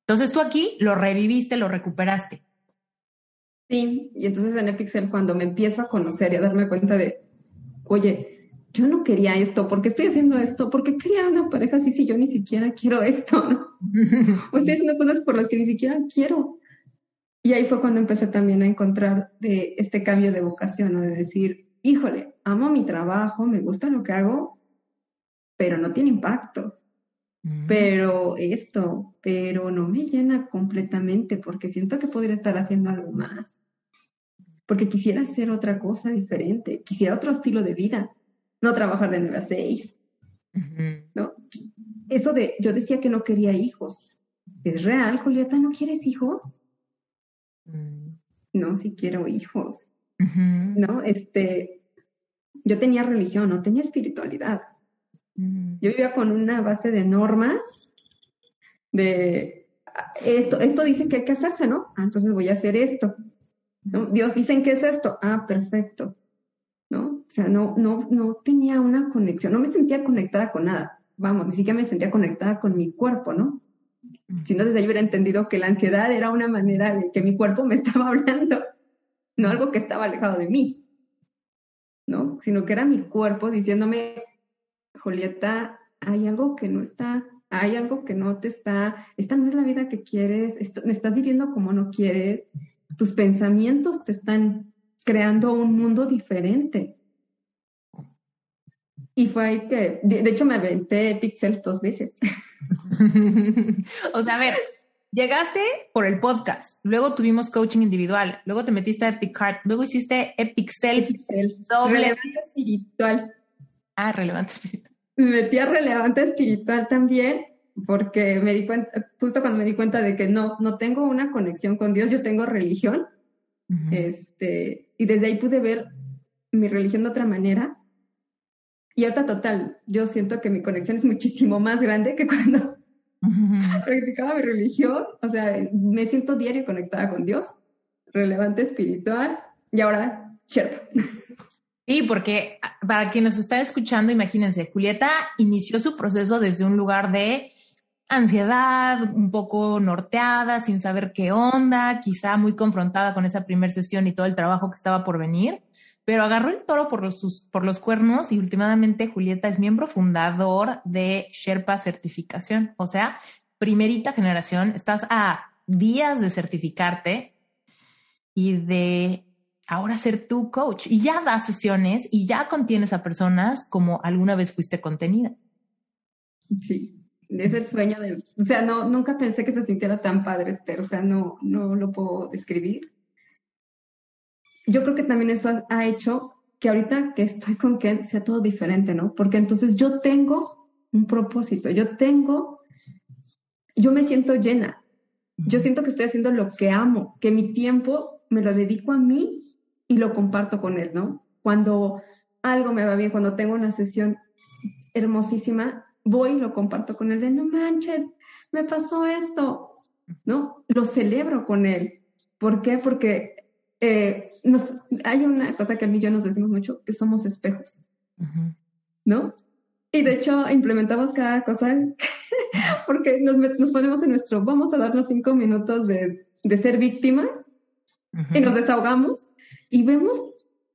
Entonces tú aquí lo reviviste, lo recuperaste. Sí, y entonces en Epixel cuando me empiezo a conocer y a darme cuenta de, oye, yo no quería esto, ¿por qué estoy haciendo esto? ¿Por qué quería una pareja así si yo ni siquiera quiero esto? ¿no? o estoy haciendo cosas por las que ni siquiera quiero. Y ahí fue cuando empecé también a encontrar de este cambio de vocación, ¿no? de decir, híjole, amo mi trabajo, me gusta lo que hago, pero no tiene impacto. mm. pero esto, pero no me llena completamente porque siento que podría estar haciendo algo más. Porque quisiera hacer otra cosa diferente, quisiera otro estilo de vida, no trabajar de 9 a 6. ¿no? Eso de, yo decía que no quería hijos. ¿Es real, Julieta? ¿No quieres hijos? Mm. No, sí quiero hijos. ¿No? Este, yo tenía religión, no tenía espiritualidad. Yo vivía con una base de normas de esto, esto dice que hay que hacerse, ¿no? Ah, entonces voy a hacer esto. ¿no? Dios dicen que es esto. Ah, perfecto. ¿No? O sea, no, no, no tenía una conexión, no me sentía conectada con nada. Vamos, ni siquiera me sentía conectada con mi cuerpo, ¿no? Si no, desde ahí hubiera entendido que la ansiedad era una manera de que mi cuerpo me estaba hablando, no algo que estaba alejado de mí, ¿no? Sino que era mi cuerpo diciéndome, Julieta, hay algo que no está, hay algo que no te está, esta no es la vida que quieres, me estás viviendo como no quieres, tus pensamientos te están creando un mundo diferente. Y fue ahí que, de, hecho, me aventé Pixel dos veces. o sea, a ver, llegaste por el podcast, luego tuvimos coaching individual, luego te metiste a Epic Heart, luego hiciste Epic Self, doble. Relevante espiritual. Ah, relevante espiritual. Me metí a relevante espiritual también, porque me di cuenta, justo cuando me di cuenta de que no, no tengo una conexión con Dios, yo tengo religión. este, y desde ahí pude ver mi religión de otra manera y ahorita total, yo siento que mi conexión es muchísimo más grande que cuando practicaba mi religión. O sea, me siento diario conectada con Dios, relevante espiritual y ahora Sherpa. Sí, porque ah, para quien nos está escuchando, imagínense, Julieta inició su proceso desde un lugar de ansiedad, un poco norteada, sin saber qué onda, quizá muy confrontada con esa primera sesión y todo el trabajo que estaba por venir pero agarró el toro por los, por los cuernos y últimamente Julieta es miembro fundador de Sherpa Certificación. O sea, primerita generación, estás a días de certificarte y de ahora ser tu coach. Y ya das sesiones y ya contienes a personas como alguna vez fuiste contenida. Sí, es el sueño de... O sea, no, nunca pensé que se sintiera tan padre, Esther. O sea, no, no lo puedo describir yo creo que también eso ha, hecho que ahorita que estoy con Ken sea todo diferente, ¿no? Porque entonces yo tengo un propósito, yo tengo, yo me siento llena, yo siento que estoy haciendo lo que amo, que mi tiempo me lo dedico a mí y lo comparto con él, ¿no? Cuando algo me va bien, cuando tengo una sesión hermosísima, voy y lo comparto con él de no manches, me pasó esto, ¿no? Lo celebro con él. ¿Por qué? Porque eh, nos, hay una cosa que a mí y yo nos decimos mucho, que somos espejos, ¿no? Y de hecho implementamos cada cosa porque nos, nos, ponemos en nuestro, vamos a darnos cinco minutos de, de ser víctimas y nos desahogamos y vemos,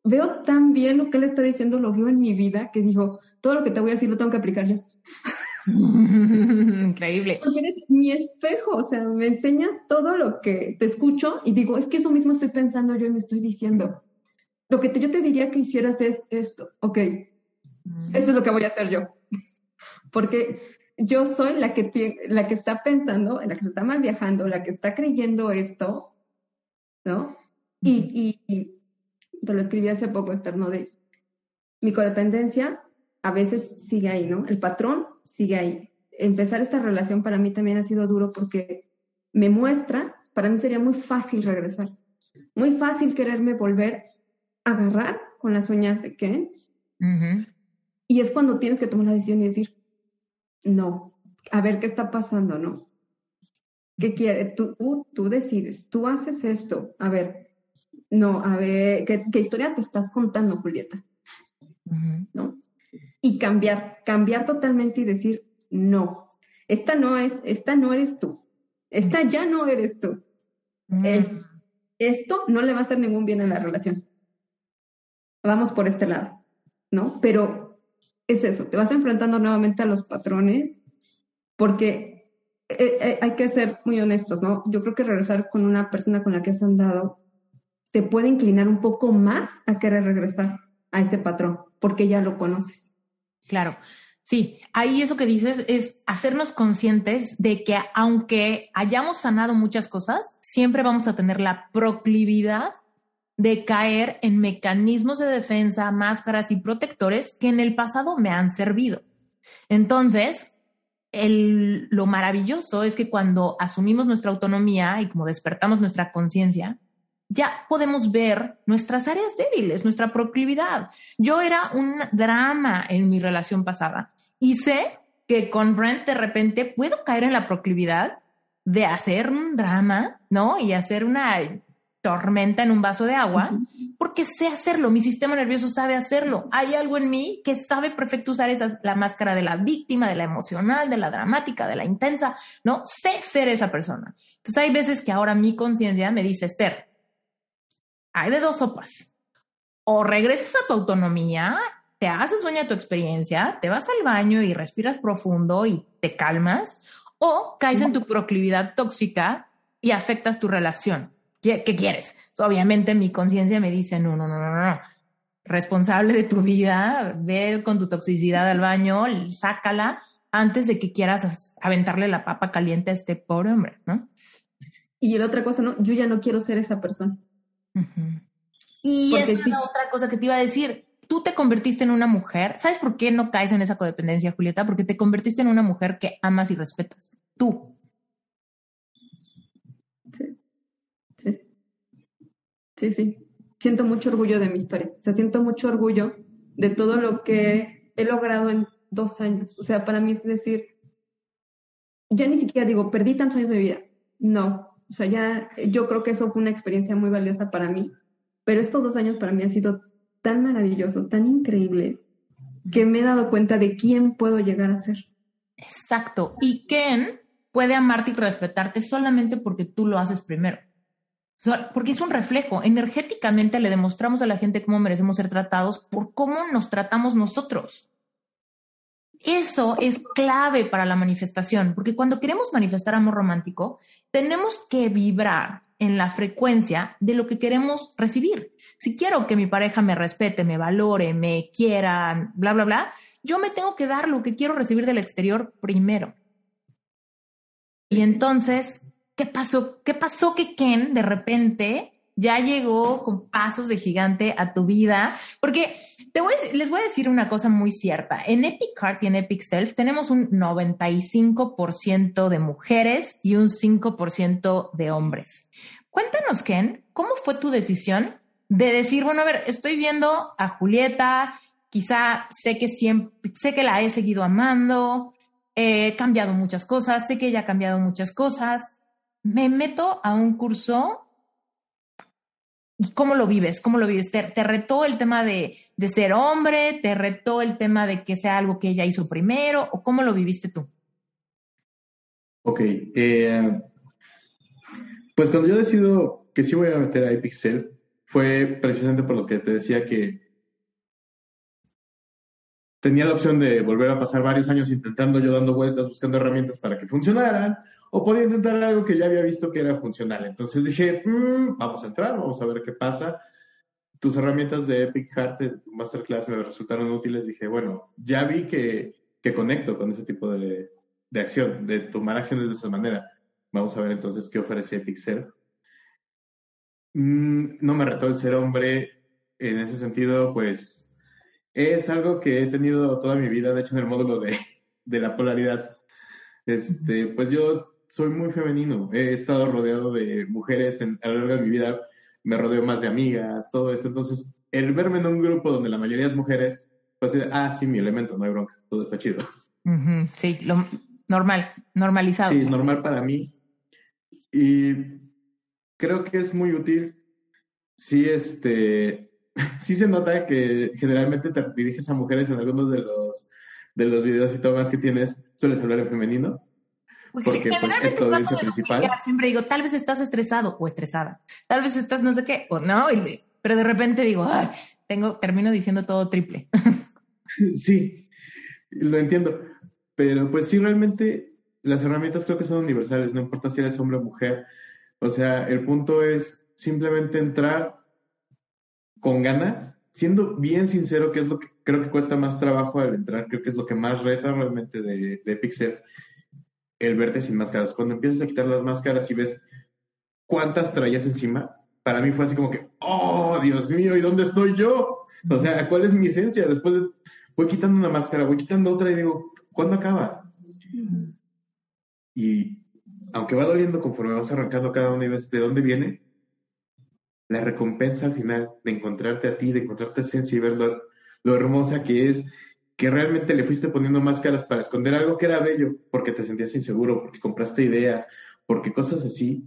veo tan bien lo que él está diciendo, lo veo en mi vida, que digo, todo lo que te voy a decir lo tengo que aplicar yo. Increíble. Porque eres mi espejo, o sea, me enseñas todo lo que te escucho y digo, es que eso mismo estoy pensando yo y me estoy diciendo. Lo que yo te diría que hicieras es esto, ok, esto es lo que voy a hacer yo. Porque yo soy la que, tiene, la que está pensando, la que se está mal viajando, la que está creyendo esto, ¿no? Y, y, te lo escribí hace poco, Esther, ¿no? De mi codependencia a veces sigue ahí, ¿no? El patrón sigue ahí. Empezar esta relación para mí también ha sido duro porque me muestra, para mí sería muy fácil regresar, muy fácil quererme volver a agarrar con las uñas de Ken. Y es cuando tienes que tomar la decisión y decir, no, a ver qué está pasando, ¿no? ¿Qué quieres? Tú, tú, decides, tú haces esto. A ver, no, a ver, ¿qué, historia te estás contando, Julieta? ¿No? Y cambiar, cambiar totalmente y decir, no, esta no es, esta no eres tú, esta ya no eres tú. Mm. esto no le va a hacer ningún bien a la relación. Vamos por este lado, ¿no? Pero es eso, te vas enfrentando nuevamente a los patrones porque eh, eh, hay que ser muy honestos, ¿no? Yo creo que regresar con una persona con la que has andado te puede inclinar un poco más a querer regresar a ese patrón porque ya lo conoces. Claro. Sí, ahí eso que dices es hacernos conscientes de que aunque hayamos sanado muchas cosas, siempre vamos a tener la proclividad de caer en mecanismos de defensa, máscaras y protectores que en el pasado me han servido. Entonces, lo maravilloso es que cuando asumimos nuestra autonomía y como despertamos nuestra conciencia, ya podemos ver nuestras áreas débiles, nuestra proclividad. Yo era un drama en mi relación pasada y sé que con Brent de repente puedo caer en la proclividad de hacer un drama, ¿no? Y hacer una tormenta en un vaso de agua, porque sé hacerlo, mi sistema nervioso sabe hacerlo. Hay algo en mí que sabe perfecto usar esa, la máscara de la víctima, de la emocional, de la dramática, de la intensa, ¿no? Sé ser esa persona. Entonces hay veces que ahora mi conciencia me dice, Esther, hay de dos sopas. O regresas a tu autonomía, te haces dueña de tu experiencia, te vas al baño y respiras profundo y te calmas, o caes en tu proclividad tóxica y afectas tu relación. ¿Qué, quieres? obviamente mi conciencia me dice, no, no, no, no, no. Responsable de tu vida, ve con tu toxicidad al baño, sácala antes de que quieras aventarle la papa caliente a este pobre hombre, ¿no? Y la otra cosa, no, yo ya no quiero ser esa persona. Y esa es la otra cosa que te iba a decir. Tú te convertiste en una mujer. ¿Sabes por qué no caes en esa codependencia, Julieta? Porque te convertiste en una mujer que amas y respetas. Tú. Sí, sí. Siento mucho orgullo de mi historia. O sea, siento mucho orgullo de todo lo que he logrado en dos años. O sea, para mí es decir, ya ni siquiera digo, perdí tantos años de mi vida. No. O sea, ya yo creo que eso fue una experiencia muy valiosa para mí. Pero estos dos años para mí han sido tan maravillosos, tan increíbles, que me he dado cuenta de quién puedo llegar a ser. Exacto. Y quién puede amarte y respetarte solamente porque tú lo haces primero porque es un reflejo. Energéticamente le demostramos a la gente cómo merecemos ser tratados por cómo nos tratamos nosotros. Eso es clave para la manifestación, porque cuando queremos manifestar amor romántico, tenemos que vibrar en la frecuencia de lo que queremos recibir. Si quiero que mi pareja me respete, me valore, me quiera, bla, bla, bla, yo me tengo que dar lo que quiero recibir del exterior primero. Y entonces ¿qué pasó? ¿Qué pasó que Ken de repente ya llegó con pasos de gigante a tu vida? Porque te voy les voy a decir una cosa muy cierta. En Epic Heart y en Epic Self tenemos un 95% de mujeres y un 5% de hombres. Cuéntanos, Ken, ¿cómo fue tu decisión de decir, bueno, a ver, estoy viendo a Julieta, quizá sé que siempre, sé que la he seguido amando, he cambiado muchas cosas, sé que ella ha cambiado muchas cosas, me meto a un curso ¿Cómo lo vives? ¿Cómo lo vives? ¿Te, retó el tema de, ser hombre? ¿Te retó el tema de que sea algo que ella hizo primero? ¿O cómo lo viviste tú? Ok. Eh, pues cuando yo decido que sí voy a meter a Epic fue precisamente por lo que te decía que tenía la opción de volver a pasar varios años intentando yo dando vueltas, buscando herramientas para que funcionaran, o podía intentar algo que ya había visto que era funcional. Entonces dije, mm, vamos a entrar, vamos a ver qué pasa. Tus herramientas de Epic Heart, de tu masterclass, me resultaron útiles. Dije, bueno, ya vi que, que conecto con ese tipo de, de, acción, de tomar acciones de esa manera. Vamos a ver entonces qué ofrece Epic Ser. Mm, no me retó el ser hombre en ese sentido, pues es algo que he tenido toda mi vida, de hecho en el módulo de, de la polaridad. Este, pues yo soy muy femenino. He estado rodeado de mujeres en, a lo largo de mi vida. Me rodeo más de amigas, todo eso. Entonces, el verme en un grupo donde la mayoría es mujeres, pues, ah, sí, mi elemento, no hay bronca, todo está chido. Sí, lo normal, normalizado. Sí, normal para mí. Y creo que es muy útil. Sí, este, sí se nota que generalmente te diriges a mujeres en algunos de los, de los videos y tomas que tienes, sueles hablar en femenino. Porque pues, principal. Siempre digo, tal vez estás estresado o estresada, tal vez estás no sé qué, o no, pero de repente digo, Ay, tengo, termino diciendo todo triple. sí, lo entiendo, pero pues sí, realmente las herramientas creo que son universales, no importa si eres hombre o mujer. O sea, el punto es simplemente entrar con ganas, siendo bien sincero, que es lo que creo que cuesta más trabajo al entrar, creo que es lo que más reta realmente de, de Pixel, el verte sin máscaras. Cuando empiezas a quitar las máscaras y ves cuántas traías encima, para mí fue así como que, oh, Dios mío, ¿y dónde estoy yo? O sea, ¿cuál es mi esencia? Después de, voy quitando una máscara, voy quitando otra y digo, ¿cuándo acaba? Y aunque va doliendo conforme vas arrancando cada una y ves de dónde viene, la recompensa al final de encontrarte a ti, de encontrarte esencia y ver lo, lo hermosa que es, que realmente le fuiste poniendo máscaras para esconder algo que era bello, porque te sentías inseguro, porque compraste ideas, porque cosas así.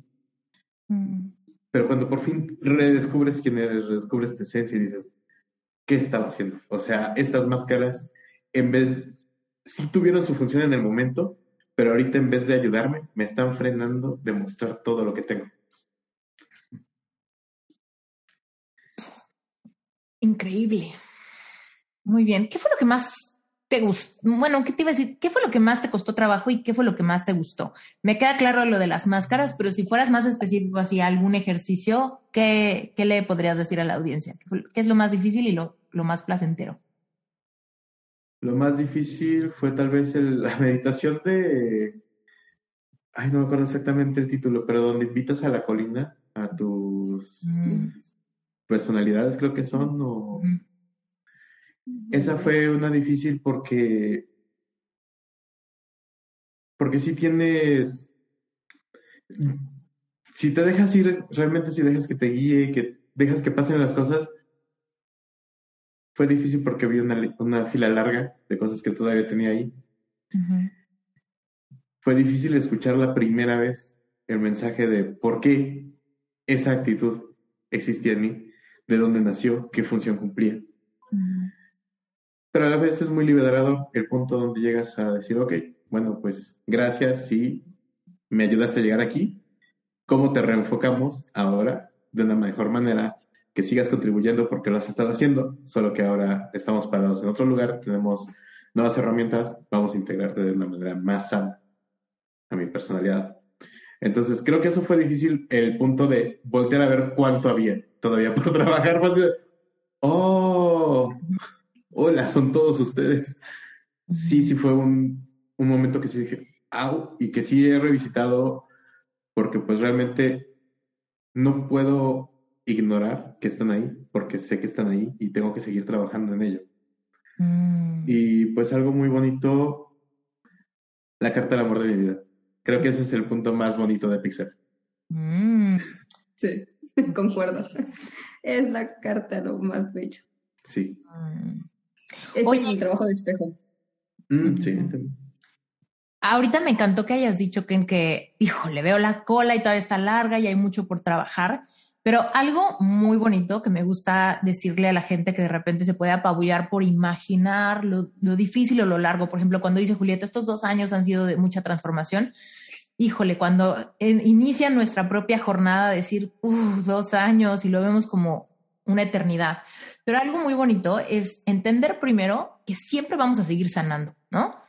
Mm. Pero cuando por fin redescubres quién eres, redescubres tu esencia y dices, ¿qué estaba haciendo? O sea, estas máscaras, en vez, sí tuvieron su función en el momento, pero ahorita en vez de ayudarme, me están frenando de mostrar todo lo que tengo. Increíble. Muy bien. ¿Qué fue lo que más te gustó? Bueno, ¿qué te iba a decir? ¿Qué fue lo que más te costó trabajo y qué fue lo que más te gustó? Me queda claro lo de las máscaras, pero si fueras más específico así algún ejercicio, ¿qué, qué le podrías decir a la audiencia? ¿Qué, es lo más difícil y lo, lo, más placentero? Lo más difícil fue tal vez la meditación de... Ay, no me acuerdo exactamente el título, pero donde invitas a la colina a tus... Mm personalidades creo que son, o... Esa fue una difícil porque... Porque si tienes... Si te dejas ir, realmente si dejas que te guíe, que dejas que pasen las cosas, fue difícil porque vi una, una fila larga de cosas que todavía tenía ahí. Fue difícil escuchar la primera vez el mensaje de por qué esa actitud existía en mí de dónde nació, qué función cumplía. Pero a la vez es muy liberador el punto donde llegas a decir, ok, bueno, pues gracias, sí, me ayudaste a llegar aquí. ¿Cómo te reenfocamos ahora de una mejor manera? Que sigas contribuyendo porque lo has estado haciendo, solo que ahora estamos parados en otro lugar, tenemos nuevas herramientas, vamos a integrarte de una manera más sana a mi personalidad. Entonces, creo que eso fue difícil, el punto de voltear a ver cuánto había todavía por trabajar. oh, hola, son todos ustedes. Sí, sí fue un, un momento que sí dije, au, y que sí he revisitado porque pues realmente no puedo ignorar que están ahí, porque sé que están ahí y tengo que seguir trabajando en ello. Mm. Y pues algo muy bonito, la carta del amor de mi vida. Creo que ese es el punto más bonito de Pixar. Mm. Sí. concuerdo. Es la carta lo más bello. Sí. Es mi trabajo de espejo. Mm, sí, Ahorita me encantó que hayas dicho que en que, le veo la cola y todavía está larga y hay mucho por trabajar. Pero algo muy bonito que me gusta decirle a la gente que de repente se puede apabullar por imaginar lo, lo difícil o lo largo. Por ejemplo, cuando dice Julieta, estos dos años han sido de mucha transformación híjole, cuando inicia nuestra propia jornada, decir, dos años y lo vemos como una eternidad. Pero algo muy bonito es entender primero que siempre vamos a seguir sanando, ¿no?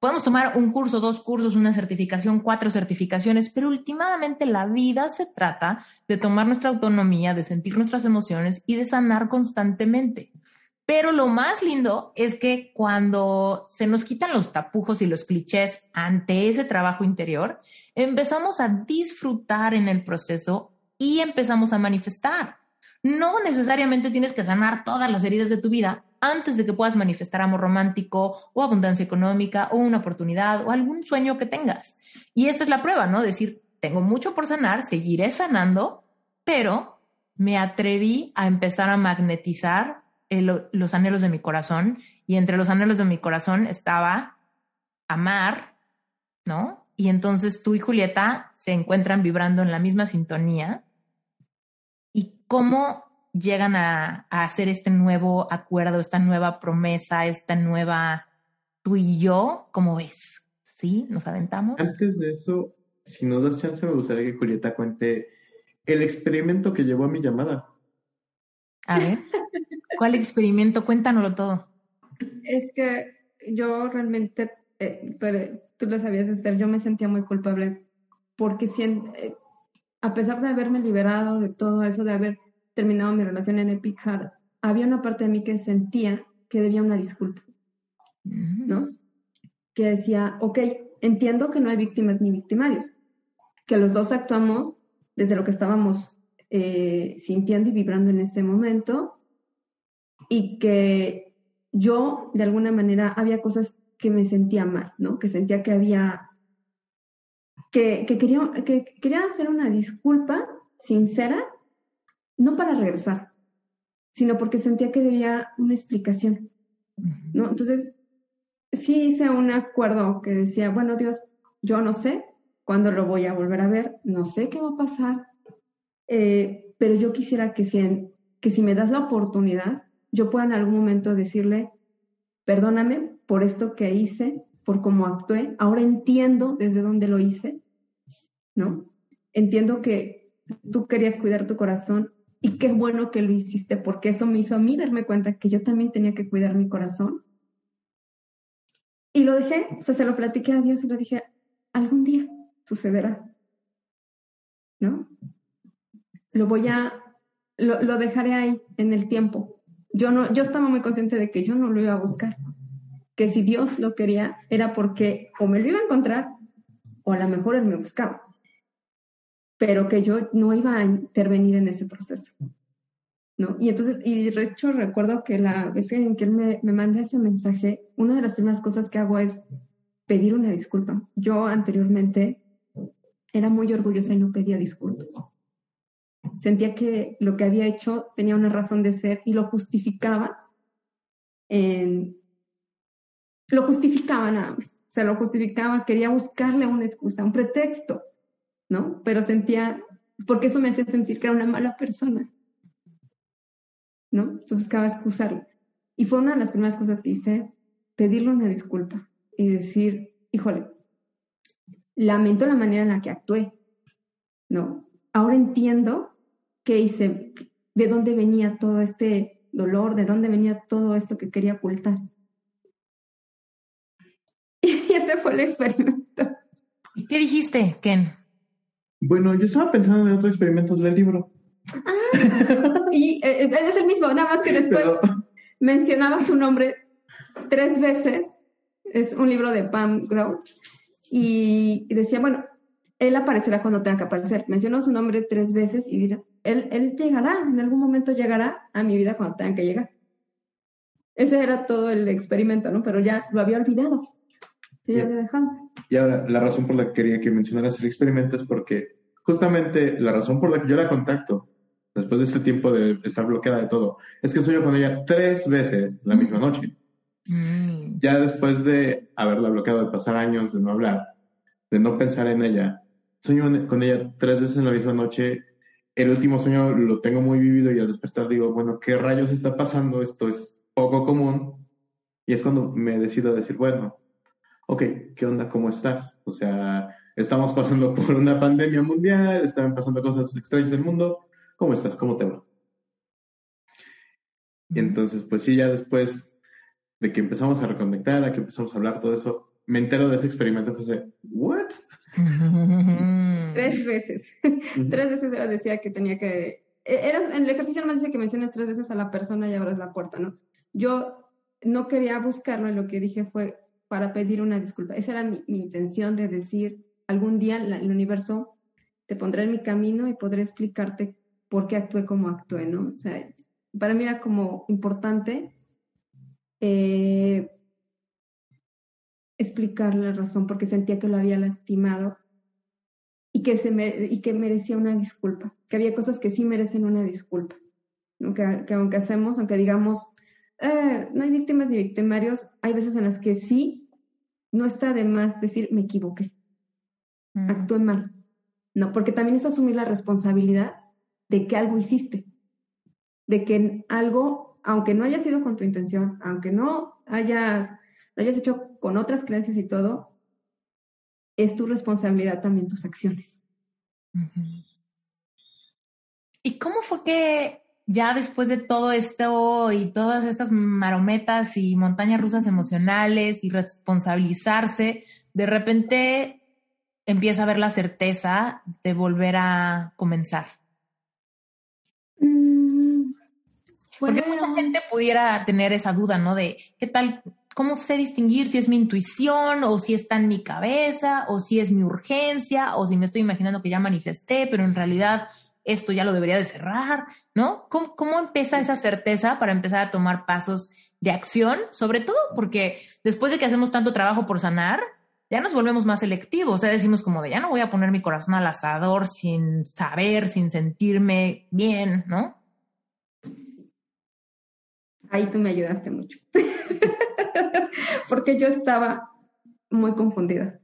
Podemos tomar un curso, dos cursos, una certificación, cuatro certificaciones, pero últimamente la vida se trata de tomar nuestra autonomía, de sentir nuestras emociones y de sanar constantemente. Pero lo más lindo es que cuando se nos quitan los tapujos y los clichés ante ese trabajo interior, empezamos a disfrutar en el proceso y empezamos a manifestar. No necesariamente tienes que sanar todas las heridas de tu vida antes de que puedas manifestar amor romántico o abundancia económica o una oportunidad o algún sueño que tengas. Y esta es la prueba, ¿no? Decir, tengo mucho por sanar, seguiré sanando, pero me atreví a empezar a magnetizar los anhelos de mi corazón y entre los anhelos de mi corazón estaba amar, ¿no? Y entonces tú y Julieta se encuentran vibrando en la misma sintonía. ¿Y cómo llegan a, hacer este nuevo acuerdo, esta nueva promesa, esta nueva tú y yo? ¿Cómo ves? ¿Sí? ¿Nos aventamos? Antes de eso, si nos das chance, me gustaría que Julieta cuente el experimento que llevó a mi llamada. A ver. ¿Cuál experimento? Cuéntanoslo todo. Es que yo realmente, eh, tú, lo sabías, Esther, yo me sentía muy culpable porque si eh, a pesar de haberme liberado de todo eso, de haber terminado mi relación en Epic Heart, había una parte de mí que sentía que debía una disculpa, ¿no? Que decía, ok, entiendo que no hay víctimas ni victimarios, que los dos actuamos desde lo que estábamos eh, sintiendo y vibrando en ese momento y que yo de alguna manera había cosas que me sentía mal, ¿no? Que sentía que había, que, que, quería, que quería hacer una disculpa sincera, no para regresar, sino porque sentía que debía una explicación, ¿no? Entonces, sí hice un acuerdo que decía, bueno, Dios, yo no sé cuándo lo voy a volver a ver, no sé qué va a pasar, eh, pero yo quisiera que si, que si me das la oportunidad, yo pueda en algún momento decirle, perdóname por esto que hice, por cómo actué, ahora entiendo desde dónde lo hice, ¿no? Entiendo que tú querías cuidar tu corazón y qué bueno que lo hiciste, porque eso me hizo a mí darme cuenta que yo también tenía que cuidar mi corazón. Y lo dejé, o sea, se lo platiqué a Dios y lo dije, algún día sucederá, ¿no? Lo voy a, lo, lo dejaré ahí en el tiempo. Yo no, yo estaba muy consciente de que yo no lo iba a buscar, que si Dios lo quería era porque o me lo iba a encontrar o a lo mejor él me buscaba pero que yo no iba a intervenir en ese proceso. ¿no? Y entonces, y de hecho recuerdo que la vez en que él me, me manda ese mensaje, una de las primeras cosas que hago es pedir una disculpa. Yo anteriormente era muy orgullosa y no pedía disculpas. Sentía que lo que había hecho tenía una razón de ser y lo justificaba en... Lo justificaba nada más. O sea, lo justificaba, quería buscarle una excusa, un pretexto ¿no? Pero sentía, porque eso me hacía sentir que era una mala persona, ¿no? Entonces buscaba excusarlo. Y fue una de las primeras cosas que hice, pedirle una disculpa y decir, híjole, lamento la manera en la que actué, ¿no? Ahora entiendo qué hice, de dónde venía todo este dolor, de dónde venía todo esto que quería ocultar. Fue el experimento. ¿Y qué dijiste, Ken? Bueno, yo estaba pensando en otro experimento del libro. Ah, y eh, eh, es el mismo, nada más que después mencionaba su nombre tres veces. Es un libro de Pam Grout. Y, decía, bueno, él aparecerá cuando tenga que aparecer. Mencionó su nombre tres veces y dirá, él, él llegará, en algún momento llegará a mi vida cuando tenga que llegar. Ese era todo el experimento, ¿no? Pero ya lo había olvidado. Ya lo dejado. Y ahora, la razón por la que quería que mencionaras el experimento es porque justamente la razón por la que yo la contacto, después de este tiempo de estar bloqueada de todo, es que sueño con ella tres veces la misma noche. Mm. Ya después de haberla bloqueado, de pasar años, de no hablar, de no pensar en ella, sueño con ella tres veces en la misma noche. El último sueño lo tengo muy vivido y al despertar digo, bueno, ¿qué rayos está pasando? Esto es poco común. Y es cuando me decido decir, bueno, ok, ¿qué onda? ¿Cómo estás? O sea, estamos pasando por una pandemia mundial, están pasando cosas extrañas del mundo. ¿Cómo estás? ¿Cómo te va? Y entonces, pues sí, ya después de que empezamos a reconectar, a que empezamos a hablar todo eso, me entero de ese experimento, fue ¿what? tres veces. tres veces decía que tenía que... E, era, en el ejercicio no me dice que menciones tres veces a la persona y abras la puerta, ¿no? Yo no quería buscarlo y lo que dije fue, para pedir una disculpa. Esa era mi, intención de decir, algún día el universo te pondrá en mi camino y podré explicarte por qué actué como actué, ¿no? O sea, para mí era como importante eh, explicar la razón porque sentía que lo había lastimado y que, se y que merecía una disculpa, que había cosas que sí merecen una disculpa, ¿no? que aunque hacemos, aunque digamos, eh, no hay víctimas ni victimarios, hay veces en las que sí, no está de más decir me equivoqué, mm. actué mal. No, porque también es asumir la responsabilidad de que algo hiciste, de que algo, aunque no haya sido con tu intención, aunque no hayas, lo hayas hecho con otras creencias y todo, es tu responsabilidad también tus acciones. ¿Y cómo fue que ya después de todo esto y todas estas marometas y montañas rusas emocionales y responsabilizarse, de repente empieza a ver la certeza de volver a comenzar? Mm, Porque mucha gente pudiera tener esa duda, ¿no? De qué tal, cómo sé distinguir si es mi intuición o si está en mi cabeza o si es mi urgencia o si me estoy imaginando que ya manifesté, pero en realidad esto ya lo debería de cerrar, ¿no? ¿Cómo, cómo empieza esa certeza para empezar a tomar pasos de acción? Sobre todo porque después de que hacemos tanto trabajo por sanar, ya nos volvemos más selectivos, o sea, decimos como de ya no voy a poner mi corazón al asador sin saber, sin sentirme bien, ¿no? Ahí tú me ayudaste mucho, porque yo estaba muy confundida.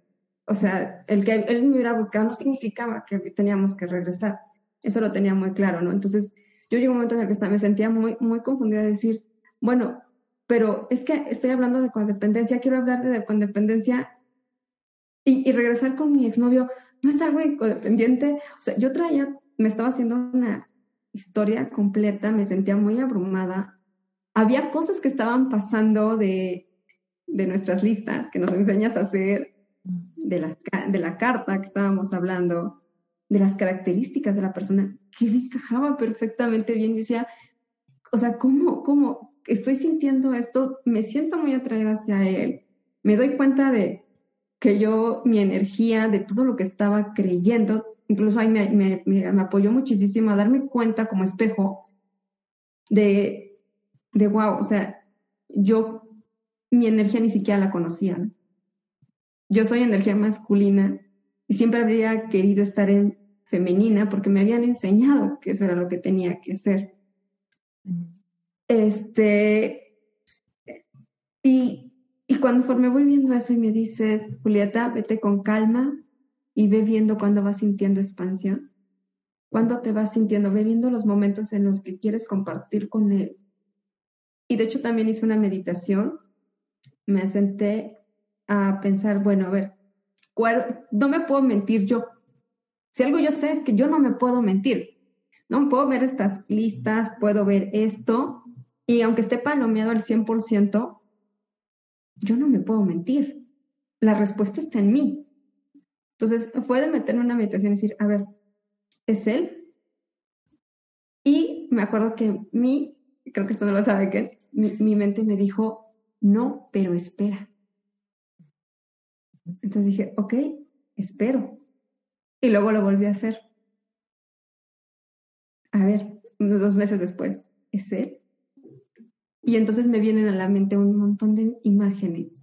O sea, el que él me hubiera buscado no significaba que teníamos que regresar. Eso lo tenía muy claro, ¿no? Entonces, yo llegué a un momento en el que me sentía muy, muy confundida de decir, bueno, pero es que estoy hablando de codependencia, quiero hablar de codependencia y, regresar con mi exnovio no es algo codependiente. O sea, yo traía, me estaba haciendo una historia completa, me sentía muy abrumada. Había cosas que estaban pasando de, de nuestras listas que nos enseñas a hacer, de la, de la carta que estábamos hablando, de las características de la persona, que me encajaba perfectamente bien. Y decía, o sea, ¿cómo, cómo estoy sintiendo esto? Me siento muy atraída hacia él. Me doy cuenta de, que yo, mi energía, de todo lo que estaba creyendo, incluso ahí me, me, me, apoyó muchísimo a darme cuenta como espejo de, de, wow, o sea, yo, mi energía ni siquiera la conocía. Yo soy energía masculina y siempre habría querido estar en femenina porque me habían enseñado que eso era lo que tenía que ser. Este, y y cuando me voy viendo eso y me dices, Julieta, vete con calma y ve viendo cuando vas sintiendo expansión, cuando te vas sintiendo, ve viendo los momentos en los que quieres compartir con él. Y de hecho también hice una meditación, me senté a pensar, bueno, a ver, no me puedo mentir yo. Si algo yo sé es que yo no me puedo mentir. No puedo ver estas listas, puedo ver esto, y aunque esté palomeado al 100%, yo no me puedo mentir. La respuesta está en mí. Entonces, fue de meterme en una meditación y decir, a ver, ¿es él? Y me acuerdo que mi, creo que esto no lo sabe, que mi, mente me dijo, no, pero espera. Entonces dije, ok, espero. Y luego lo volví a hacer. A ver, dos meses después, ¿es él? Y entonces me vienen a la mente un montón de imágenes,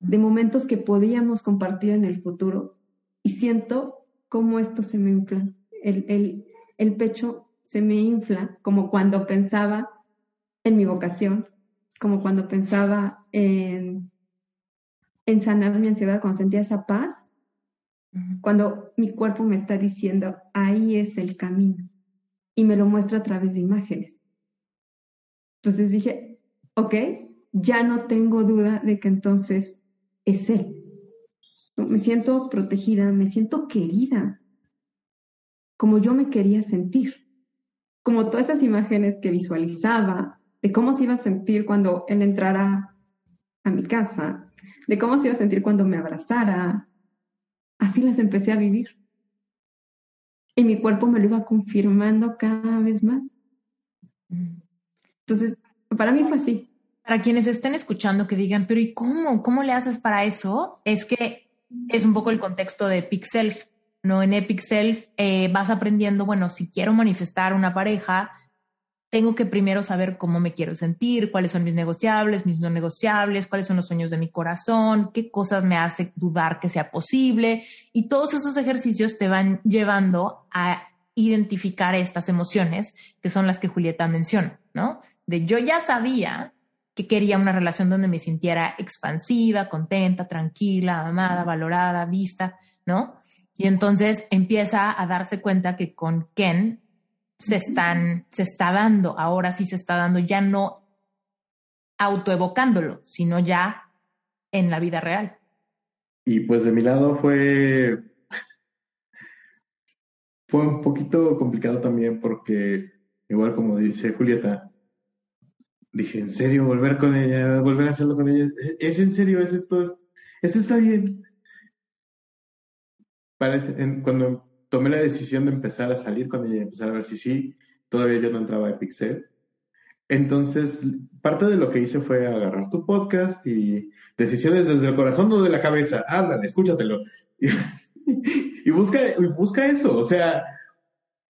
de momentos que podíamos compartir en el futuro. Y siento cómo esto se me infla. El, el, el pecho se me infla, como cuando pensaba en mi vocación, como cuando pensaba en, en sanar mi ansiedad, cuando sentía esa paz, cuando mi cuerpo me está diciendo, ahí es el camino, y me lo muestra a través de imágenes. Entonces dije, ¿ok? Ya no tengo duda de que entonces es Él. Me siento protegida, me siento querida, como yo me quería sentir, como todas esas imágenes que visualizaba de cómo se iba a sentir cuando Él entrara a mi casa, de cómo se iba a sentir cuando me abrazara. Así las empecé a vivir. Y mi cuerpo me lo iba confirmando cada vez más. Entonces, para mí fue así. Para quienes estén escuchando que digan, pero ¿y cómo? ¿Cómo le haces para eso? Es que es un poco el contexto de Epic Self. ¿no? En Epic Self eh, vas aprendiendo, bueno, si quiero manifestar una pareja, tengo que primero saber cómo me quiero sentir, cuáles son mis negociables, mis no negociables, cuáles son los sueños de mi corazón, qué cosas me hace dudar que sea posible. Y todos esos ejercicios te van llevando a identificar estas emociones que son las que Julieta menciona, ¿no? de yo ya sabía que quería una relación donde me sintiera expansiva, contenta, tranquila, amada, valorada, vista, ¿no? Y entonces empieza a darse cuenta que con Ken se están, se está dando, ahora sí se está dando, ya no autoevocándolo, sino ya en la vida real. Y pues de mi lado fue, fue un poquito complicado también porque, igual como dice Julieta, dije, ¿en serio volver con ella? ¿Volver a hacerlo con ella? ¿Es en serio? ¿Es esto? ¿Eso está bien? Parece, cuando tomé la decisión de empezar a salir con ella y empezar a ver si sí, todavía yo no entraba a Pixel. Entonces, parte de lo que hice fue agarrar tu podcast y decisiones desde el corazón, no de la cabeza. Ándale, escúchatelo. Y, busca, busca eso. O sea,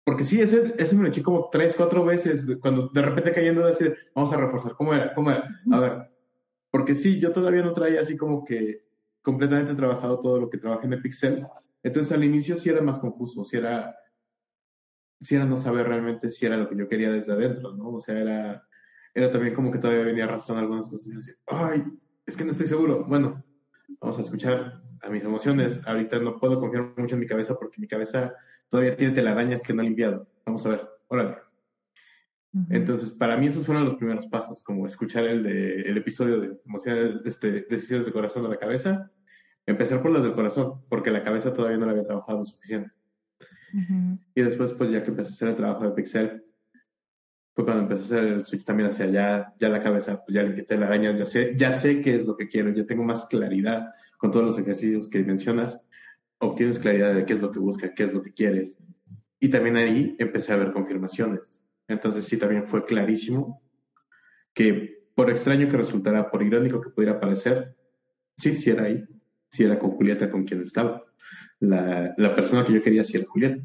porque sí, ese, ese me lo eché como tres, cuatro veces, cuando de repente cayendo de decir, vamos a reforzar, ¿cómo era? ¿Cómo era? A ver, porque sí, yo todavía no traía así como que completamente trabajado todo lo que trabajé en Pixel. Entonces al inicio sí era más confuso, sí era, sí era no saber realmente si era lo que yo quería desde adentro, ¿no? O sea, era, era también como que todavía venía arrastrando algunas cosas y decía, ay, es que no estoy seguro. Bueno, vamos a escuchar a mis emociones. Ahorita no puedo confiar mucho en mi cabeza porque mi cabeza todavía tiene telarañas que no ha limpiado. Vamos a ver, órale. Entonces, para mí esos fueron los primeros pasos, como escuchar el, de, el episodio de emociones, este, decisiones de corazón a la cabeza, empezar por las del corazón, porque la cabeza todavía no la había trabajado lo suficiente. Y después, pues ya que empecé a hacer el trabajo de Pixel, fue cuando empecé a hacer el switch también hacia allá, ya la cabeza, pues ya le quité las arañas, ya sé, ya sé qué es lo que quiero, ya tengo más claridad con todos los ejercicios que mencionas, obtienes claridad de qué es lo que buscas, qué es lo que quieres. Y también ahí empecé a ver confirmaciones entonces sí, también fue clarísimo que por extraño que resultara, por irónico que pudiera parecer, sí, sí era ahí, sí era con Julieta con quien estaba. La, la persona que yo quería sí era Julieta.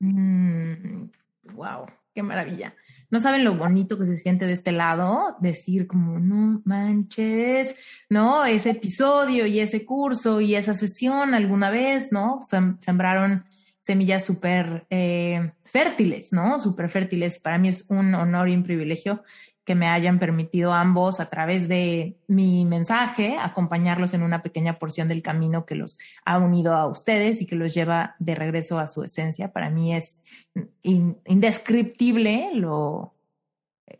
wow, mm, qué maravilla. No saben lo bonito que se siente de este lado, decir como, no manches, ¿no? Ese episodio y ese curso y esa sesión alguna vez, ¿no? Sembraron semillas súper eh, fértiles, ¿no? Súper fértiles. Para mí es un honor y un privilegio que me hayan permitido ambos a través de mi mensaje acompañarlos en una pequeña porción del camino que los ha unido a ustedes y que los lleva de regreso a su esencia. Para mí es indescriptible lo